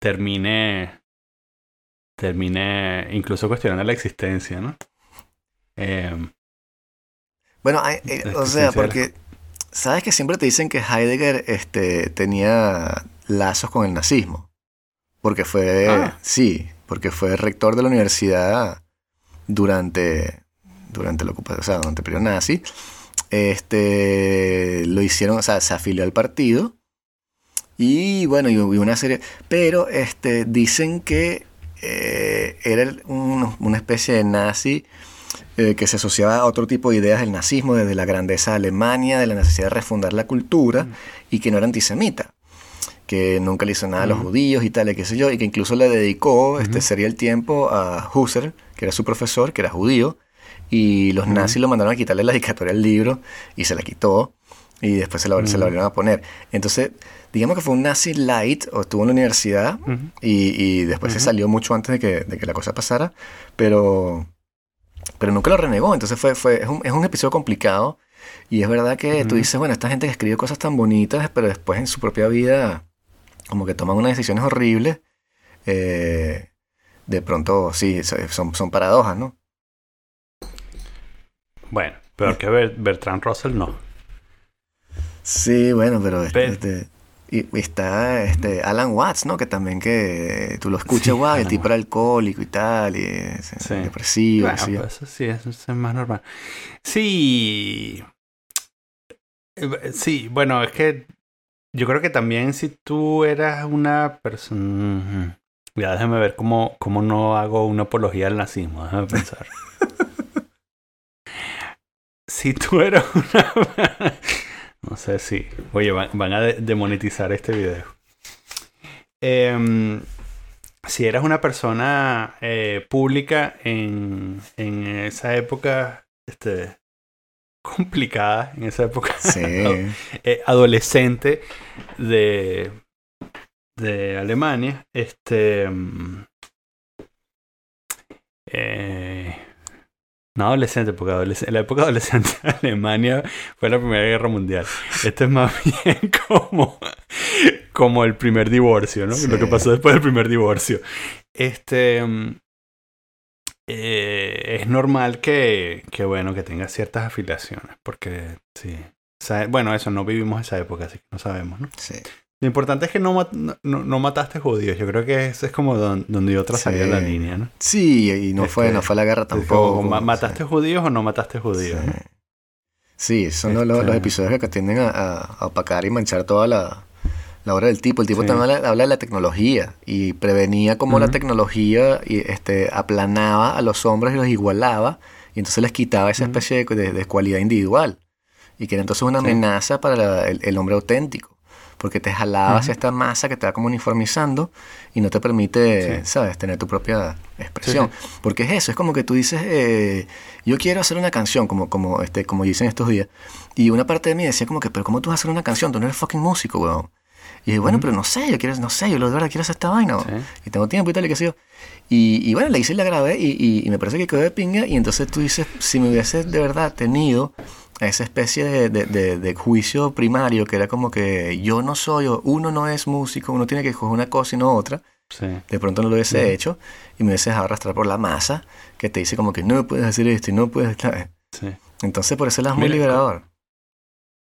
termine termine incluso cuestionando la existencia, ¿no? Em, Bueno, hay- eh, La o sea, porque sabes que siempre te dicen que Heidegger este, tenía lazos con el nazismo. Porque fue, Ah. sí, porque fue rector de la universidad durante, durante la ocupación, o sea, durante el periodo nazi. Este, lo hicieron, o sea, se afilió al partido. Y bueno, y, una serie. Pero este, dicen que eh, era un- una especie de nazi eh, que se asociaba a otro tipo de ideas del nazismo, desde la grandeza de Alemania, de la necesidad de refundar la cultura, y que no era antisemita, que nunca le hizo nada a los Ujú. judíos y tal, y qué sé yo, y que incluso le dedicó, este sería el tiempo, a Husserl, que era su profesor, que era judío, y los nazis lo mandaron a quitarle la dedicatoria al libro, y se la quitó, y después se la, se la volvieron a poner. Entonces, digamos que fue un nazi light, o estuvo en la universidad, y, y después se salió mucho antes de que, de que la cosa pasara, pero, pero nunca lo renegó. Entonces fue, fue, es, un, es un episodio complicado y es verdad que tú dices, bueno, esta gente que escribe cosas tan bonitas, pero después en su propia vida como que toman unas decisiones horribles. eh, de pronto, sí, so- son, son paradojas, ¿no? Bueno, peor que Ber- Bertrand Russell no. Sí, bueno, pero este, Pero- este, y, está este Alan Watts, ¿no? Que también que tú lo escuchas, Sí, el tipo era alcohólico y tal, y es, Sí. depresivo, Bueno, pues eso sí, eso es más normal. Sí. Eh, Sí, bueno, es que yo creo que también si tú eras una persona... Ya déjame ver cómo, cómo no hago una apología al nazismo, déjame pensar. si tú eras una... no sé si... Oye, van, van a de- demonetizar este video. Em, si eras una persona eh, pública en, en esa época este, complicada, en esa época Sí. eh, adolescente de, de Alemania, este... mm, eh, no adolescente, porque adolesc- la época adolescente de Alemania fue la Primera Guerra Mundial. Esto es más bien como, como el primer divorcio, ¿no? Sí. Lo que pasó después del primer divorcio. Este... mm, eh, es normal que, que, bueno, que tenga ciertas afiliaciones, porque sí. Bueno, eso, no vivimos esa época, así que no sabemos, ¿no? Sí. Lo importante es que no, no, no- mataste judíos. Yo creo que ese es como don- donde yo trazaría Sí. la línea, ¿no? Sí, y no fue, Este, no fue la guerra como, tampoco. ¿ma- sí. ¿Mataste judíos o no mataste judíos? Sí. no? Sí, son los- los, Este- los episodios que tienden a, a- opacar y manchar toda la, la obra del tipo. El tipo también habla, habla de la tecnología y prevenía cómo la tecnología y, este, aplanaba a los hombres y los igualaba y entonces les quitaba esa especie de, de- de cualidad individual y que era entonces una amenaza para la- el, el hombre auténtico porque te jalaba hacia esta masa que te va como uniformizando y no te permite, Sí. ¿sabes?, tener tu propia expresión. Porque es eso, es como que tú dices, eh, yo quiero hacer una canción, como, como, este, como dicen estos días, y una parte de mí decía como que, pero ¿cómo tú vas a hacer una canción? Tú no eres fucking músico, weón. Y dije, bueno, pero no sé, yo quiero, no sé, yo de verdad quiero hacer esta vaina, weón. Sí. Y tengo tiempo y tal, y qué sé yo. Y, y bueno, la hice y la grabé, y, y- y me parece que quedó de pinga, y entonces tú dices, si me hubiese de verdad tenido esa especie de, de- de- de juicio primario, que era como que yo no soy, uno no es músico, uno tiene que coger una cosa y no otra, Sí. de pronto no lo hubiese hecho, y me hubiese dejado arrastrar por la masa, que te dice como que no puedes hacer esto y no puedes... Sí. Entonces por eso es muy liberador.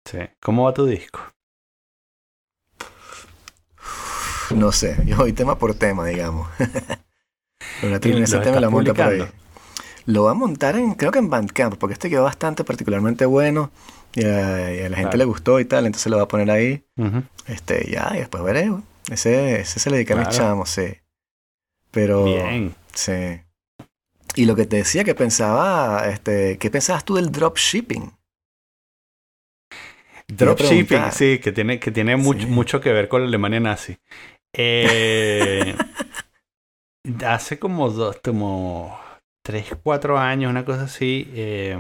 sí. ¿Cómo va tu disco? No sé, yo voy tema por tema, digamos. Pero la ¿Y terminé ese tema la monta por ahí. Lo va a montar en, creo que en Bandcamp, porque este quedó bastante particularmente bueno y a, y a la gente Claro. le gustó y tal, entonces lo va a poner ahí. Este, ya, y después veré. Ese, ese se le dedica a mis Claro. chamos, sí. Pero, Bien. sí. Y lo que te decía que pensaba, este, ¿qué pensabas tú del dropshipping? Dropshipping, sí, que tiene, que tiene mucho, mucho que ver con la Alemania nazi. Eh, hace como dos, como tres, cuatro años, una cosa así. eh,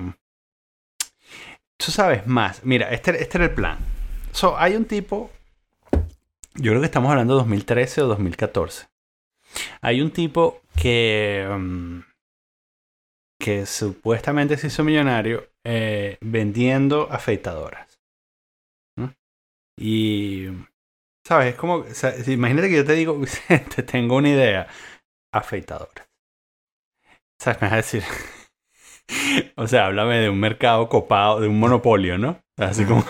tú sabes más. Mira, este, este era el plan. So, hay un tipo. Yo creo que estamos hablando de 2013 o 2014. Hay un tipo que. mm, que supuestamente se hizo millonario eh, vendiendo afeitadoras. Y. ¿Sabes? Es como. imagínate que yo te digo, Vicente, tengo una idea. Afeitadoras. ¿Sabes? Me vas a decir. o sea, háblame de un mercado copado, de un monopolio, ¿no? Así como.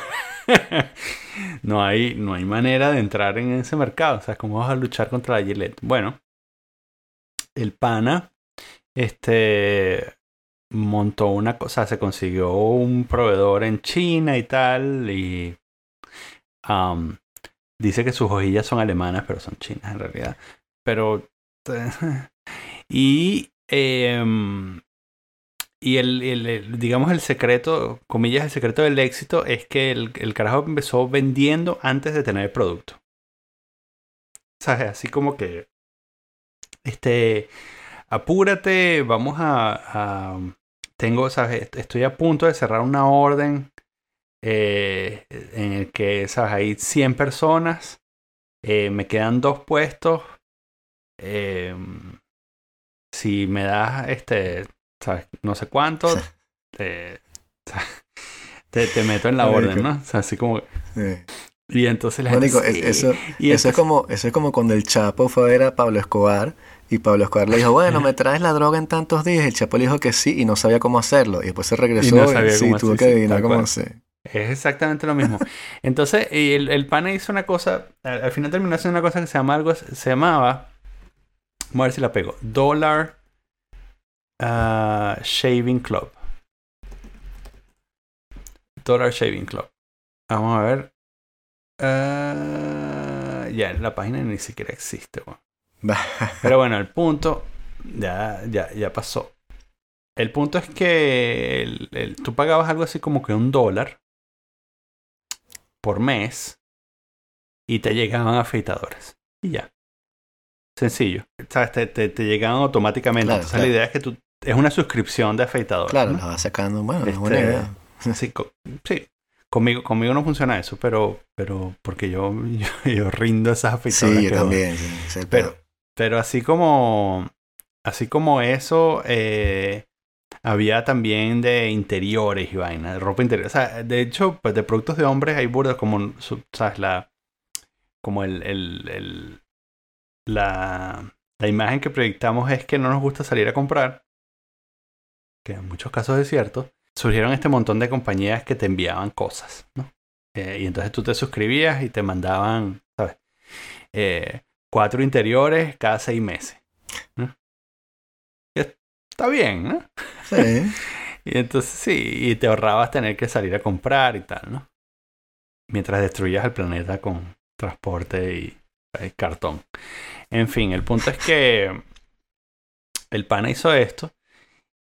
no, hay, no hay manera de entrar en ese mercado. O sea, ¿cómo vas a luchar contra la Gillette? Bueno, el pana. Este. Montó una cosa, se consiguió un proveedor en China y tal. Y. dice que sus hojillas son alemanas, pero son chinas en realidad. Pero. y. em, y el, digamos, el secreto, comillas, el secreto del éxito es que el, el carajo empezó vendiendo antes de tener el producto. ¿Sabes? Así como que. Este. Apúrate, vamos a. a- tengo, ¿sabes? Estoy a punto de cerrar una orden eh, en el que, ¿sabes? Hay 100 personas. eh, me quedan dos puestos. eh, si me das, este, ¿sabes? No sé cuánto. Sí. te, te, te meto en la Marico. orden, ¿no? O sea, así como... Sí. Y entonces la Marico, gente... es- eso, Y eso, es como, eso es como cuando el Chapo fue a ver a Pablo Escobar y Pablo Escobar le dijo, bueno, me traes la droga en tantos días. El Chapo le dijo que sí y no sabía cómo hacerlo. Y después se regresó Y no sabía sí, cómo tuvo hacer, que adivinar cómo hacer. Es exactamente lo mismo. Entonces, el, el pana hizo una cosa, al, al final terminó haciendo una cosa que se llama algo, se llamaba, vamos a ver si la pego, Dollar ah, Shaving Club. Dollar Shaving Club. Vamos a ver. Ah, ya, la página ni siquiera existe. Pero bueno, el punto ya, ya, ya pasó. El punto es que el- el- tú pagabas algo así como que un dólar por mes y te llegaban afeitadoras. Y ya. Sencillo. ¿Sabes? Te, te, te llegan automáticamente. Claro, Entonces claro. la idea es que tú... Es una suscripción de afeitador. Claro, ¿no? la vas sacando. Bueno, es buena Este, idea. Sí, co- sí. Conmigo, conmigo no funciona eso, pero, pero porque yo, yo, yo rindo esas afeitadoras. Sí, yo también. sí, ese es el Pero, pero así como así como eso, eh, había también de interiores y vaina, de ropa interior. O sea, de hecho, pues de productos de hombres hay burdas como, ¿sabes? La, como el, el, el- la, la imagen que proyectamos es que no nos gusta salir a comprar, que en muchos casos es cierto. Surgieron este montón de compañías que te enviaban cosas, ¿no? Eh, y entonces tú te suscribías y te mandaban, ¿sabes? Eh, cuatro interiores cada seis meses. Está bien, ¿no? Sí. Y entonces sí, y te ahorrabas tener que salir a comprar y tal, ¿no? Mientras destruías el planeta con transporte y cartón. En fin, el punto es que el pana hizo esto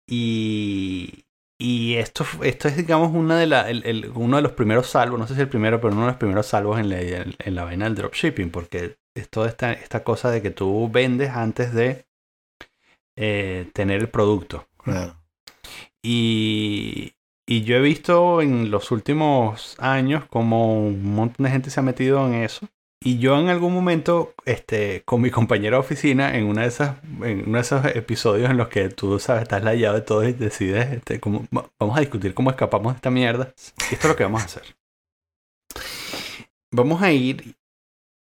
y, y esto, esto es, digamos, una de la, el- el- uno de los primeros salvos, no sé si el primero, pero uno de los primeros salvos en la, en la vaina del dropshipping, porque es toda esta, esta cosa de que tú vendes antes de eh, tener el producto. Claro. Y, y yo he visto en los últimos años como un montón de gente se ha metido en eso. Y yo en algún momento, este, con mi compañero de oficina, en una de esas, en uno de esos episodios en los que tú sabes, estás layado de todo y decides, este, vamos a discutir cómo escapamos de esta mierda. Esto es lo que vamos a hacer. Vamos a ir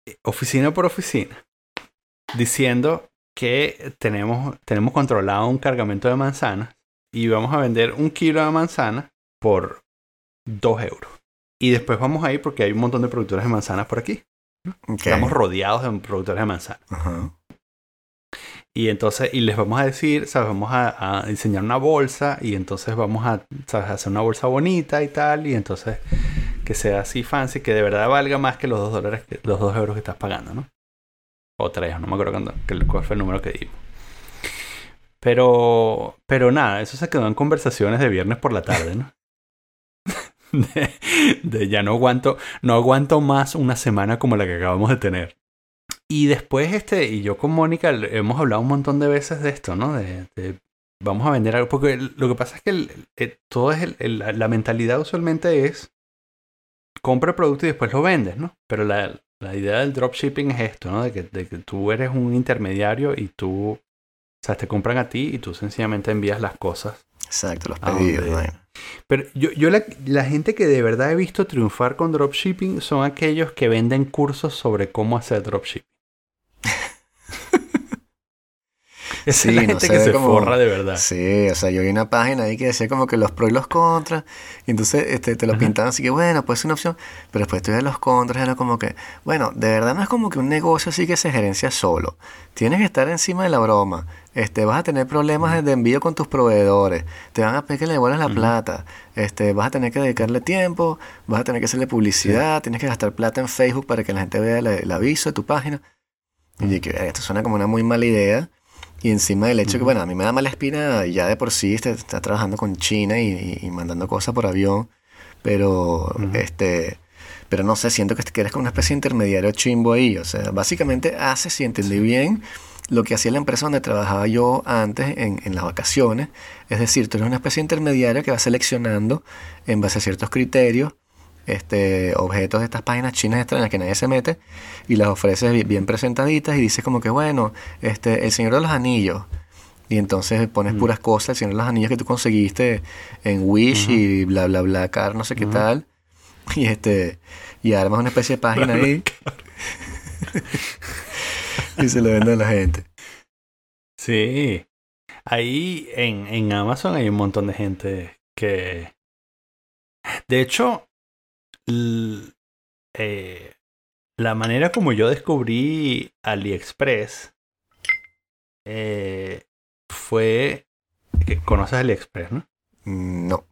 eh, oficina por oficina diciendo que tenemos, tenemos controlado un cargamento de manzanas y vamos a vender un kilo de manzana por 2 euros. Y después vamos a ir porque hay un montón de productores de manzanas por aquí. Estamos rodeados de productores de manzanas. Ajá. Y entonces, y les vamos a decir, ¿sabes? Vamos a, a diseñar una bolsa y entonces vamos a ¿sabes? hacer una bolsa bonita y tal. Y entonces que sea así fancy, que de verdad valga más que los 2 dólares, que, los 2 euros que estás pagando, ¿no? O 3, no me acuerdo cuándo- cuál fue el número que dimos. Pero, pero nada, eso se quedó en conversaciones de viernes por la tarde, ¿no? De, ya no aguanto, no aguanto más una semana como la que acabamos de tener. Y después, este, y yo con Mónica hemos hablado un montón de veces de esto, ¿no? De, vamos a vender algo. Porque lo que pasa es que el- el- todo es la mentalidad usualmente es compra el producto y después lo vendes, ¿no? Pero la, la idea del dropshipping es esto, ¿no? De que, de que tú eres un intermediario y tú, o sea, te compran a ti y tú sencillamente envías las cosas Exacto, los ¿A pedidos. pero yo, yo la, la gente que de verdad he visto triunfar con dropshipping son aquellos que venden cursos sobre cómo hacer dropshipping. Esa Sí, es la no gente que se como- forra de verdad. Sí, o sea, yo vi una página ahí que decía como que los pros y los contras, y entonces este, te lo Ajá. pintaban así que, bueno, puede ser una opción, pero después tú ves los contras, era como que, bueno, de verdad no es como que un negocio así que se gerencia solo, tienes que estar encima de la broma, este, vas a tener problemas de- envío con tus proveedores, te van a pedir que le devuelvas la plata, este, vas a tener que dedicarle tiempo, vas a tener que hacerle publicidad, tienes que gastar plata en Facebook para que la gente vea el, el aviso de tu página. Y yo dije, esto suena como una muy mala idea. Y encima del hecho que, bueno, a mí me da mala espina ya de por sí este, está trabajando con China y, y- y mandando cosas por avión, pero este, pero no sé, siento que, que eres como una especie de intermediario chimbo ahí. O sea, básicamente haces, si entendí bien, lo que hacía la empresa donde trabajaba yo antes en, en las vacaciones. Es decir, tú eres una especie de intermediario que va seleccionando en base a ciertos criterios este, objetos de estas páginas chinas extrañas que nadie se mete y las ofreces bi- bien presentaditas y dices como que bueno, este, el Señor de los Anillos. Y entonces pones Mm. puras cosas, el Señor de los Anillos que tú conseguiste en Wish y bla bla bla car no sé qué tal. Y este y armas una especie de página ahí y se lo venden a la gente. Sí. Ahí en, en Amazon hay un montón de gente que... De hecho, l- eh, la manera como yo descubrí AliExpress eh, fue... que ¿Conoces AliExpress, no? Mm, No.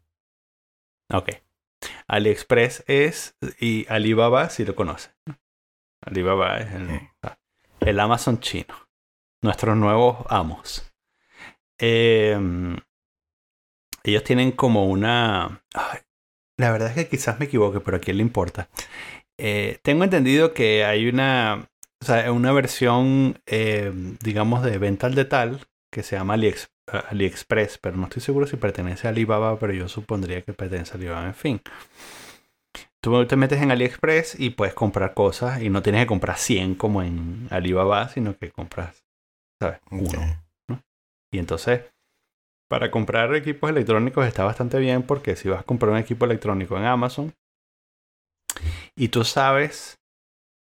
Ok. AliExpress es... Y Alibaba si lo conoces. ¿no? Alibaba es el, Ok. El Amazon chino. Nuestros nuevos amos. Eh, ellos tienen como una... la verdad es que quizás me equivoque, pero a quién le importa. Eh, tengo entendido que hay una... o sea, una versión, eh, digamos, de venta al detal que se llama AliExpress, pero no estoy seguro si pertenece a Alibaba, pero yo supondría que pertenece a Alibaba, en fin. Tú te metes en AliExpress y puedes comprar cosas y no tienes que comprar 100 como en Alibaba, sino que compras, ¿sabes? Uno. Y entonces, para comprar equipos electrónicos está bastante bien porque si vas a comprar un equipo electrónico en Amazon y tú sabes,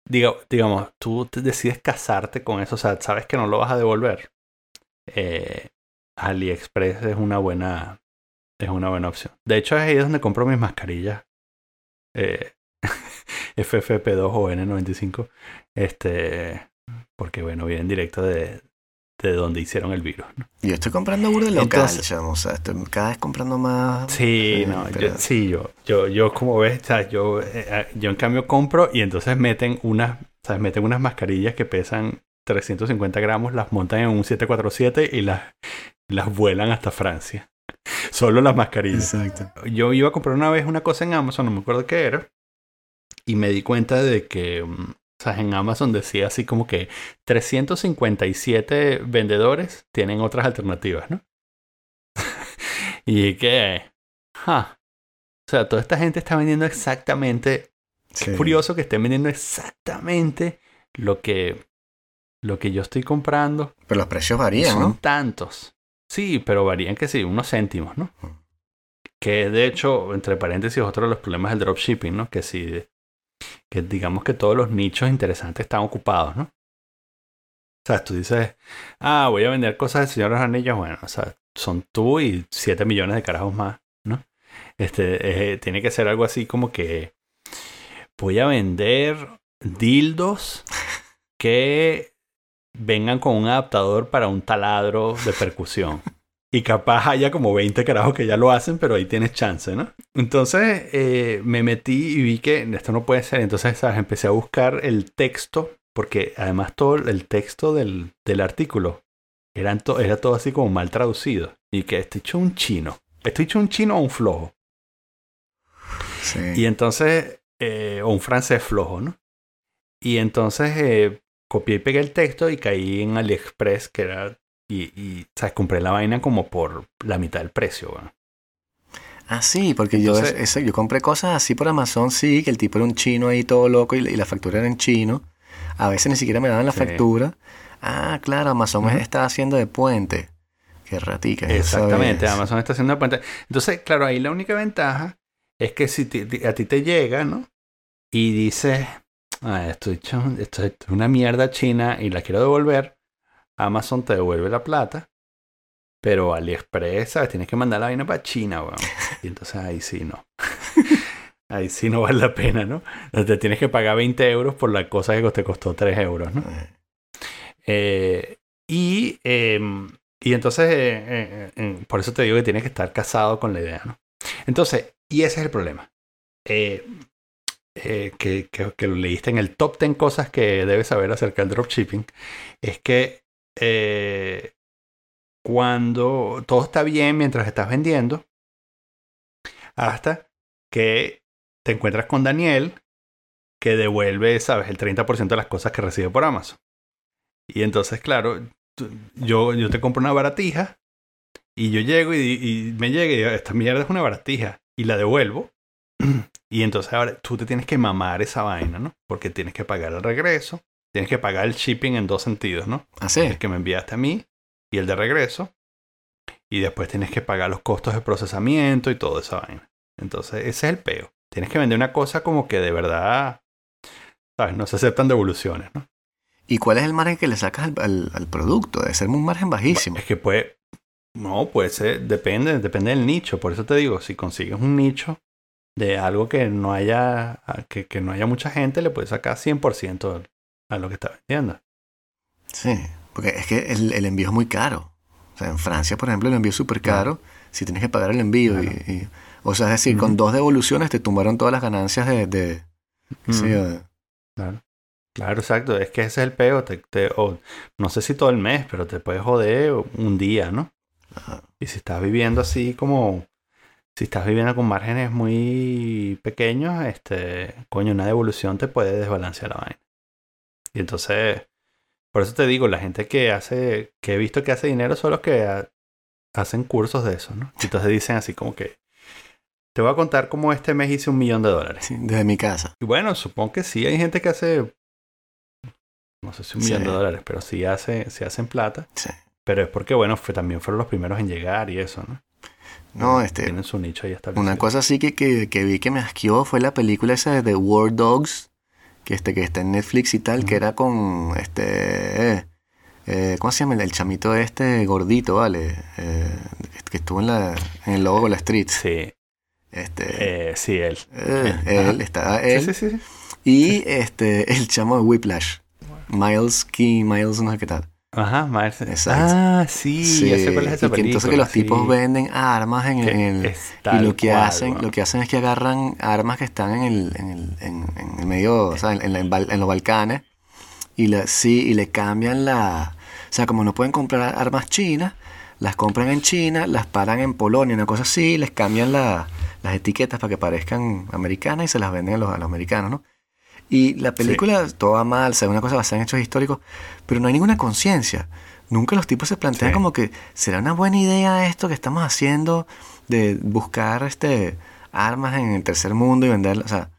digamos, tú decides casarte con eso, o sea, sabes que no lo vas a devolver. Eh, AliExpress es una buena es una buena opción. De hecho, es ahí donde compro mis mascarillas eh, FFP2 o N95. Este, porque bueno, vienen directo de, de donde hicieron el virus. Yo estoy comprando burda local, o sea, estoy cada vez comprando más. Sí, eh, no, yo, sí, yo, yo, yo como ves, yo, eh, yo en cambio compro y entonces meten unas, ¿sabes? meten unas mascarillas que pesan 350 gramos, las montan en un 747 y las, las vuelan hasta Francia. Solo las mascarillas. Exacto. Yo iba a comprar una vez una cosa en Amazon, no me acuerdo qué era. Y me di cuenta de que, mm, o sea, en Amazon decía así como que 357 vendedores tienen otras alternativas, ¿no? y que, ja. O sea, toda esta gente está vendiendo exactamente. Es curioso que estén vendiendo exactamente lo que, lo que yo estoy comprando. Pero los precios varían, son tantos. Sí, pero varían que sí, unos céntimos, ¿no? Que de hecho, entre paréntesis, otro de los problemas del dropshipping, ¿no? Que sí, que digamos que todos los nichos interesantes están ocupados, ¿no? O sea, tú dices, ah, voy a vender cosas del Señor de los Anillos, bueno, o sea, son tú y 7 millones de carajos más, ¿no? Este, eh, tiene que ser algo así como que voy a vender dildos que vengan con un adaptador para un taladro de percusión. Y capaz haya como 20 carajos que ya lo hacen, pero ahí tienes chance, ¿no? Entonces eh, me metí y vi que esto no puede ser. Entonces, ¿sabes? Empecé a buscar el texto, porque además todo el texto del, del artículo era todo así como mal traducido. Y que estoy hecho un chino. Estoy hecho un chino o un flojo. Sí. Y entonces, eh, o un francés flojo, ¿no? Y entonces eh, copié y pegué el texto y caí en AliExpress, que era. Y, y ¿sabes? Compré la vaina como por la mitad del precio, Ah, sí, porque yo, yo compré cosas así por Amazon, sí, que el tipo era un chino ahí todo loco y, la factura era en chino. A veces ni siquiera me daban la factura. Ah, claro, Amazon está haciendo de puente. Qué ratica. Exactamente, Amazon está haciendo de puente. Entonces, claro, ahí la única ventaja es que si a ti te llega, ¿no? Y dices, ah, esto, esto, es una mierda china y la quiero devolver, Amazon te devuelve la plata, pero AliExpress, ¿sabes? Tienes que mandar la vaina para China, weón. Y entonces ahí sí no. ahí sí no vale la pena, ¿no? Te tienes que pagar 20 euros por la cosa que te costó 3 euros, ¿no? Eh, y, em, y entonces, eh, eh, por eso te digo que tienes que estar casado con la idea, ¿no? Entonces, y ese es el problema. Eh, que, que, lo leíste en el top 10 cosas que debes saber acerca del dropshipping, es que eh, cuando todo está bien mientras estás vendiendo, hasta que te encuentras con Daniel, que devuelve, sabes, el 30% de las cosas que recibe por Amazon. Y entonces, claro, yo, yo te compro una baratija y yo llego y, me llega y esta mierda es una baratija y la devuelvo. Y entonces ahora tú te tienes que mamar esa vaina, ¿no? Porque tienes que pagar el regreso, tienes que pagar el shipping en dos sentidos, ¿no? Así. El que me enviaste a mí y el de regreso. Y después tienes que pagar los costos de procesamiento y toda esa vaina. Entonces, ese es el peo. Tienes que vender una cosa como que de verdad, ¿sabes? No se aceptan devoluciones, ¿no? ¿Y cuál es el margen que le sacas al, producto? Debe ser un margen bajísimo. Es que puede, no, puede ser, depende, depende del nicho. Por eso te digo, si consigues un nicho de algo que no haya, que, que no haya mucha gente, le puedes sacar 100% a lo que está vendiendo. Sí, porque es que el, el, envío es muy caro. O sea, en Francia, por ejemplo, el envío es súper caro. Si tienes que pagar el envío. Y, o sea, es decir, con dos devoluciones te tumbaron todas las ganancias de... de, Claro. Claro, exacto. Es que ese es el peo. Te, te, no sé si todo el mes, pero te puedes joder un día, ¿no? Y si estás viviendo así como si estás viviendo con márgenes muy pequeños, este, coño, una devolución te puede desbalancear la vaina. Y entonces, por eso te digo, la gente que hace, que he visto que hace dinero son los que ha- hacen cursos de eso, ¿no? Y entonces dicen así como que, te voy a contar cómo este mes hice un millón de dólares. Sí, desde mi casa. Y bueno, supongo que sí hay gente que hace, no sé si un Sí. millón de dólares, pero sí hace, sí hacen plata. Sí. Pero es porque, bueno, fue, también fueron los primeros en llegar y eso, ¿no? No, este, Tienen su nicho ahí establecido. Una cosa así que, que, que vi que me asqueó fue la película esa de The War Dogs, que, este, que está en Netflix y tal, que era con este... eh, eh, ¿Cómo se llama? El, chamito este gordito, ¿vale? Eh, que estuvo en, la, en el Lobo de la Street. Sí, Este, sí, él. él, estaba Sí, él. sí, sí, sí. Y este, el chamo de Whiplash. Miles Key, Miles no sé qué tal. Ajá, Miles. Exacto. Ah, sí, ya sé cuál es esa y que entonces que los tipos sí. venden armas en, en el... Y lo que cual, hacen, lo que hacen es que agarran armas que están en el, en el, en, en el medio, o sea, en, los Balcanes, y la, sí, y le cambian la, o sea, como no pueden comprar armas chinas, las compran en China, las paran en Polonia, una cosa así, les cambian la- las etiquetas para que parezcan americanas y se las venden a los, a los americanos, ¿no? Y la película, toda mal, o sea, una cosa basada en hechos históricos, pero no hay ninguna conciencia. Nunca los tipos se plantean Sí. como que será una buena idea esto que estamos haciendo de buscar este armas en el tercer mundo y venderlas, o sea,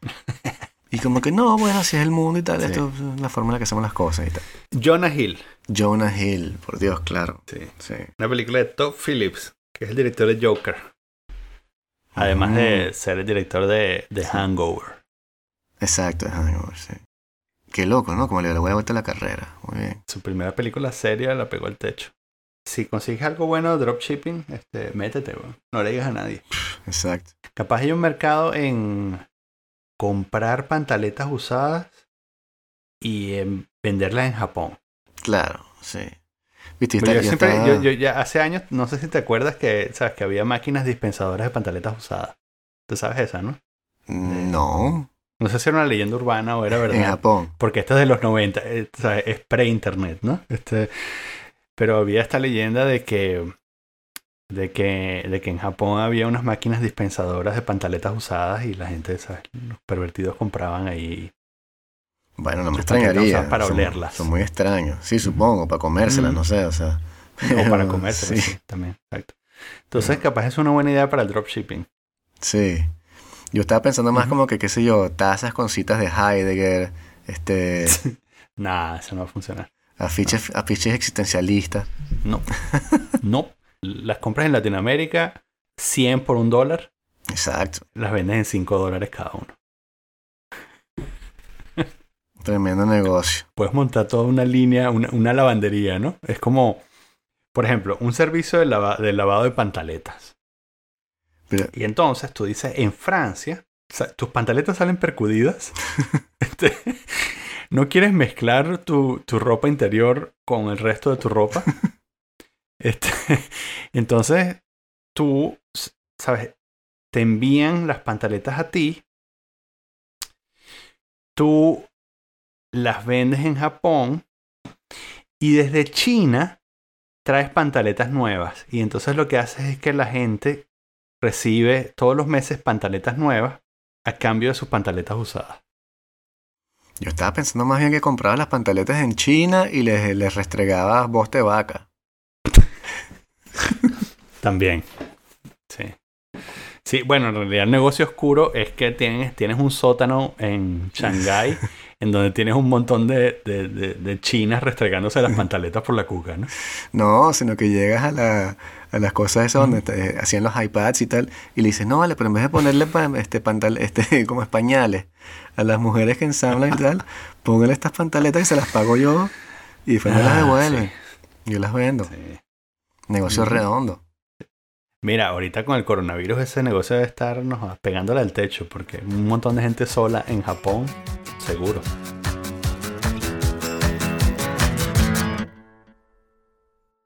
y como que no, bueno, así es el mundo y tal, Sí. esto es la forma en la que hacemos las cosas y tal. Jonah Hill. Jonah Hill, por Dios, claro. Sí. Sí. Una película de Todd Phillips, que es el director de Joker. Además Mm. de ser el director de, de Hangover. Exacto, es Hangover, sí. Qué loco, ¿no? Como le da la vuelta a la carrera. Muy bien. Su primera película seria la pegó al techo. Si consigues algo bueno de dropshipping, este, métete, weón. no le digas a nadie. Exacto. Capaz hay un mercado en comprar pantaletas usadas y en venderlas en Japón. Claro, sí. Viste, está- yo siempre, está- yo, yo ya hace años, no sé si te acuerdas que, sabes, que había máquinas dispensadoras de pantaletas usadas. Tú sabes esa, ¿no? No, No sé si era una leyenda urbana o era en verdad. Japón. Porque esto es de los 90, eh, o sea, es pre-internet, ¿no? Este, pero había esta leyenda de que, de que de que en Japón había unas máquinas dispensadoras de pantaletas usadas y la gente, ¿sabes? Los pervertidos compraban ahí. Bueno, no me extrañaría. para son, olerlas. Son muy extraños. Sí, supongo, para comérselas, Mm. no sé, o sea. O para Sí, sí, también. Exacto. Entonces, capaz es una buena idea para el dropshipping. sí. Yo estaba pensando más como que, qué sé yo, tazas con citas de Heidegger, este, Nah, eso no va a funcionar. afiches, afiches existencialistas. No. no. Las compras en Latinoamérica, 100 por un dólar, Exacto. las vendes en 5 dólares cada uno. Tremendo negocio. puedes montar toda una línea, una, una lavandería, ¿no? Es como, por ejemplo, un servicio de, lava- de lavado de pantaletas. Y entonces tú dices, en Francia, o sea, tus pantaletas salen percudidas. Este, ¿No quieres mezclar tu, tu ropa interior con el resto de tu ropa? Este, entonces, tú, ¿sabes? Te envían las pantaletas a ti. Tú las vendes en Japón. Y desde China traes pantaletas nuevas. Y entonces lo que haces es que la gente recibe todos los meses pantaletas nuevas a cambio de sus pantaletas usadas. Yo estaba pensando más bien que compraba las pantaletas en China y les, les restregaba boste de vaca. También. Sí. Sí, bueno, en realidad el negocio oscuro es que tienes, tienes un sótano en Shanghái en donde tienes un montón de, de, de- de chinas restregándose las pantaletas por la cuca, ¿no? No, sino que llegas a, la, a las cosas esas donde te- hacían los iPads y tal, y le dices, no, vale, pero en vez de ponerle este pantal este, como españales a las mujeres que ensamblan y tal, póngale estas pantaletas y se las pago yo, y después me las Ah, devuelven. Yo las vendo. Sí. Negocio redondo. Mira, ahorita con el coronavirus ese negocio debe estar nos, pegándole al techo porque un montón de gente sola en Japón, seguro.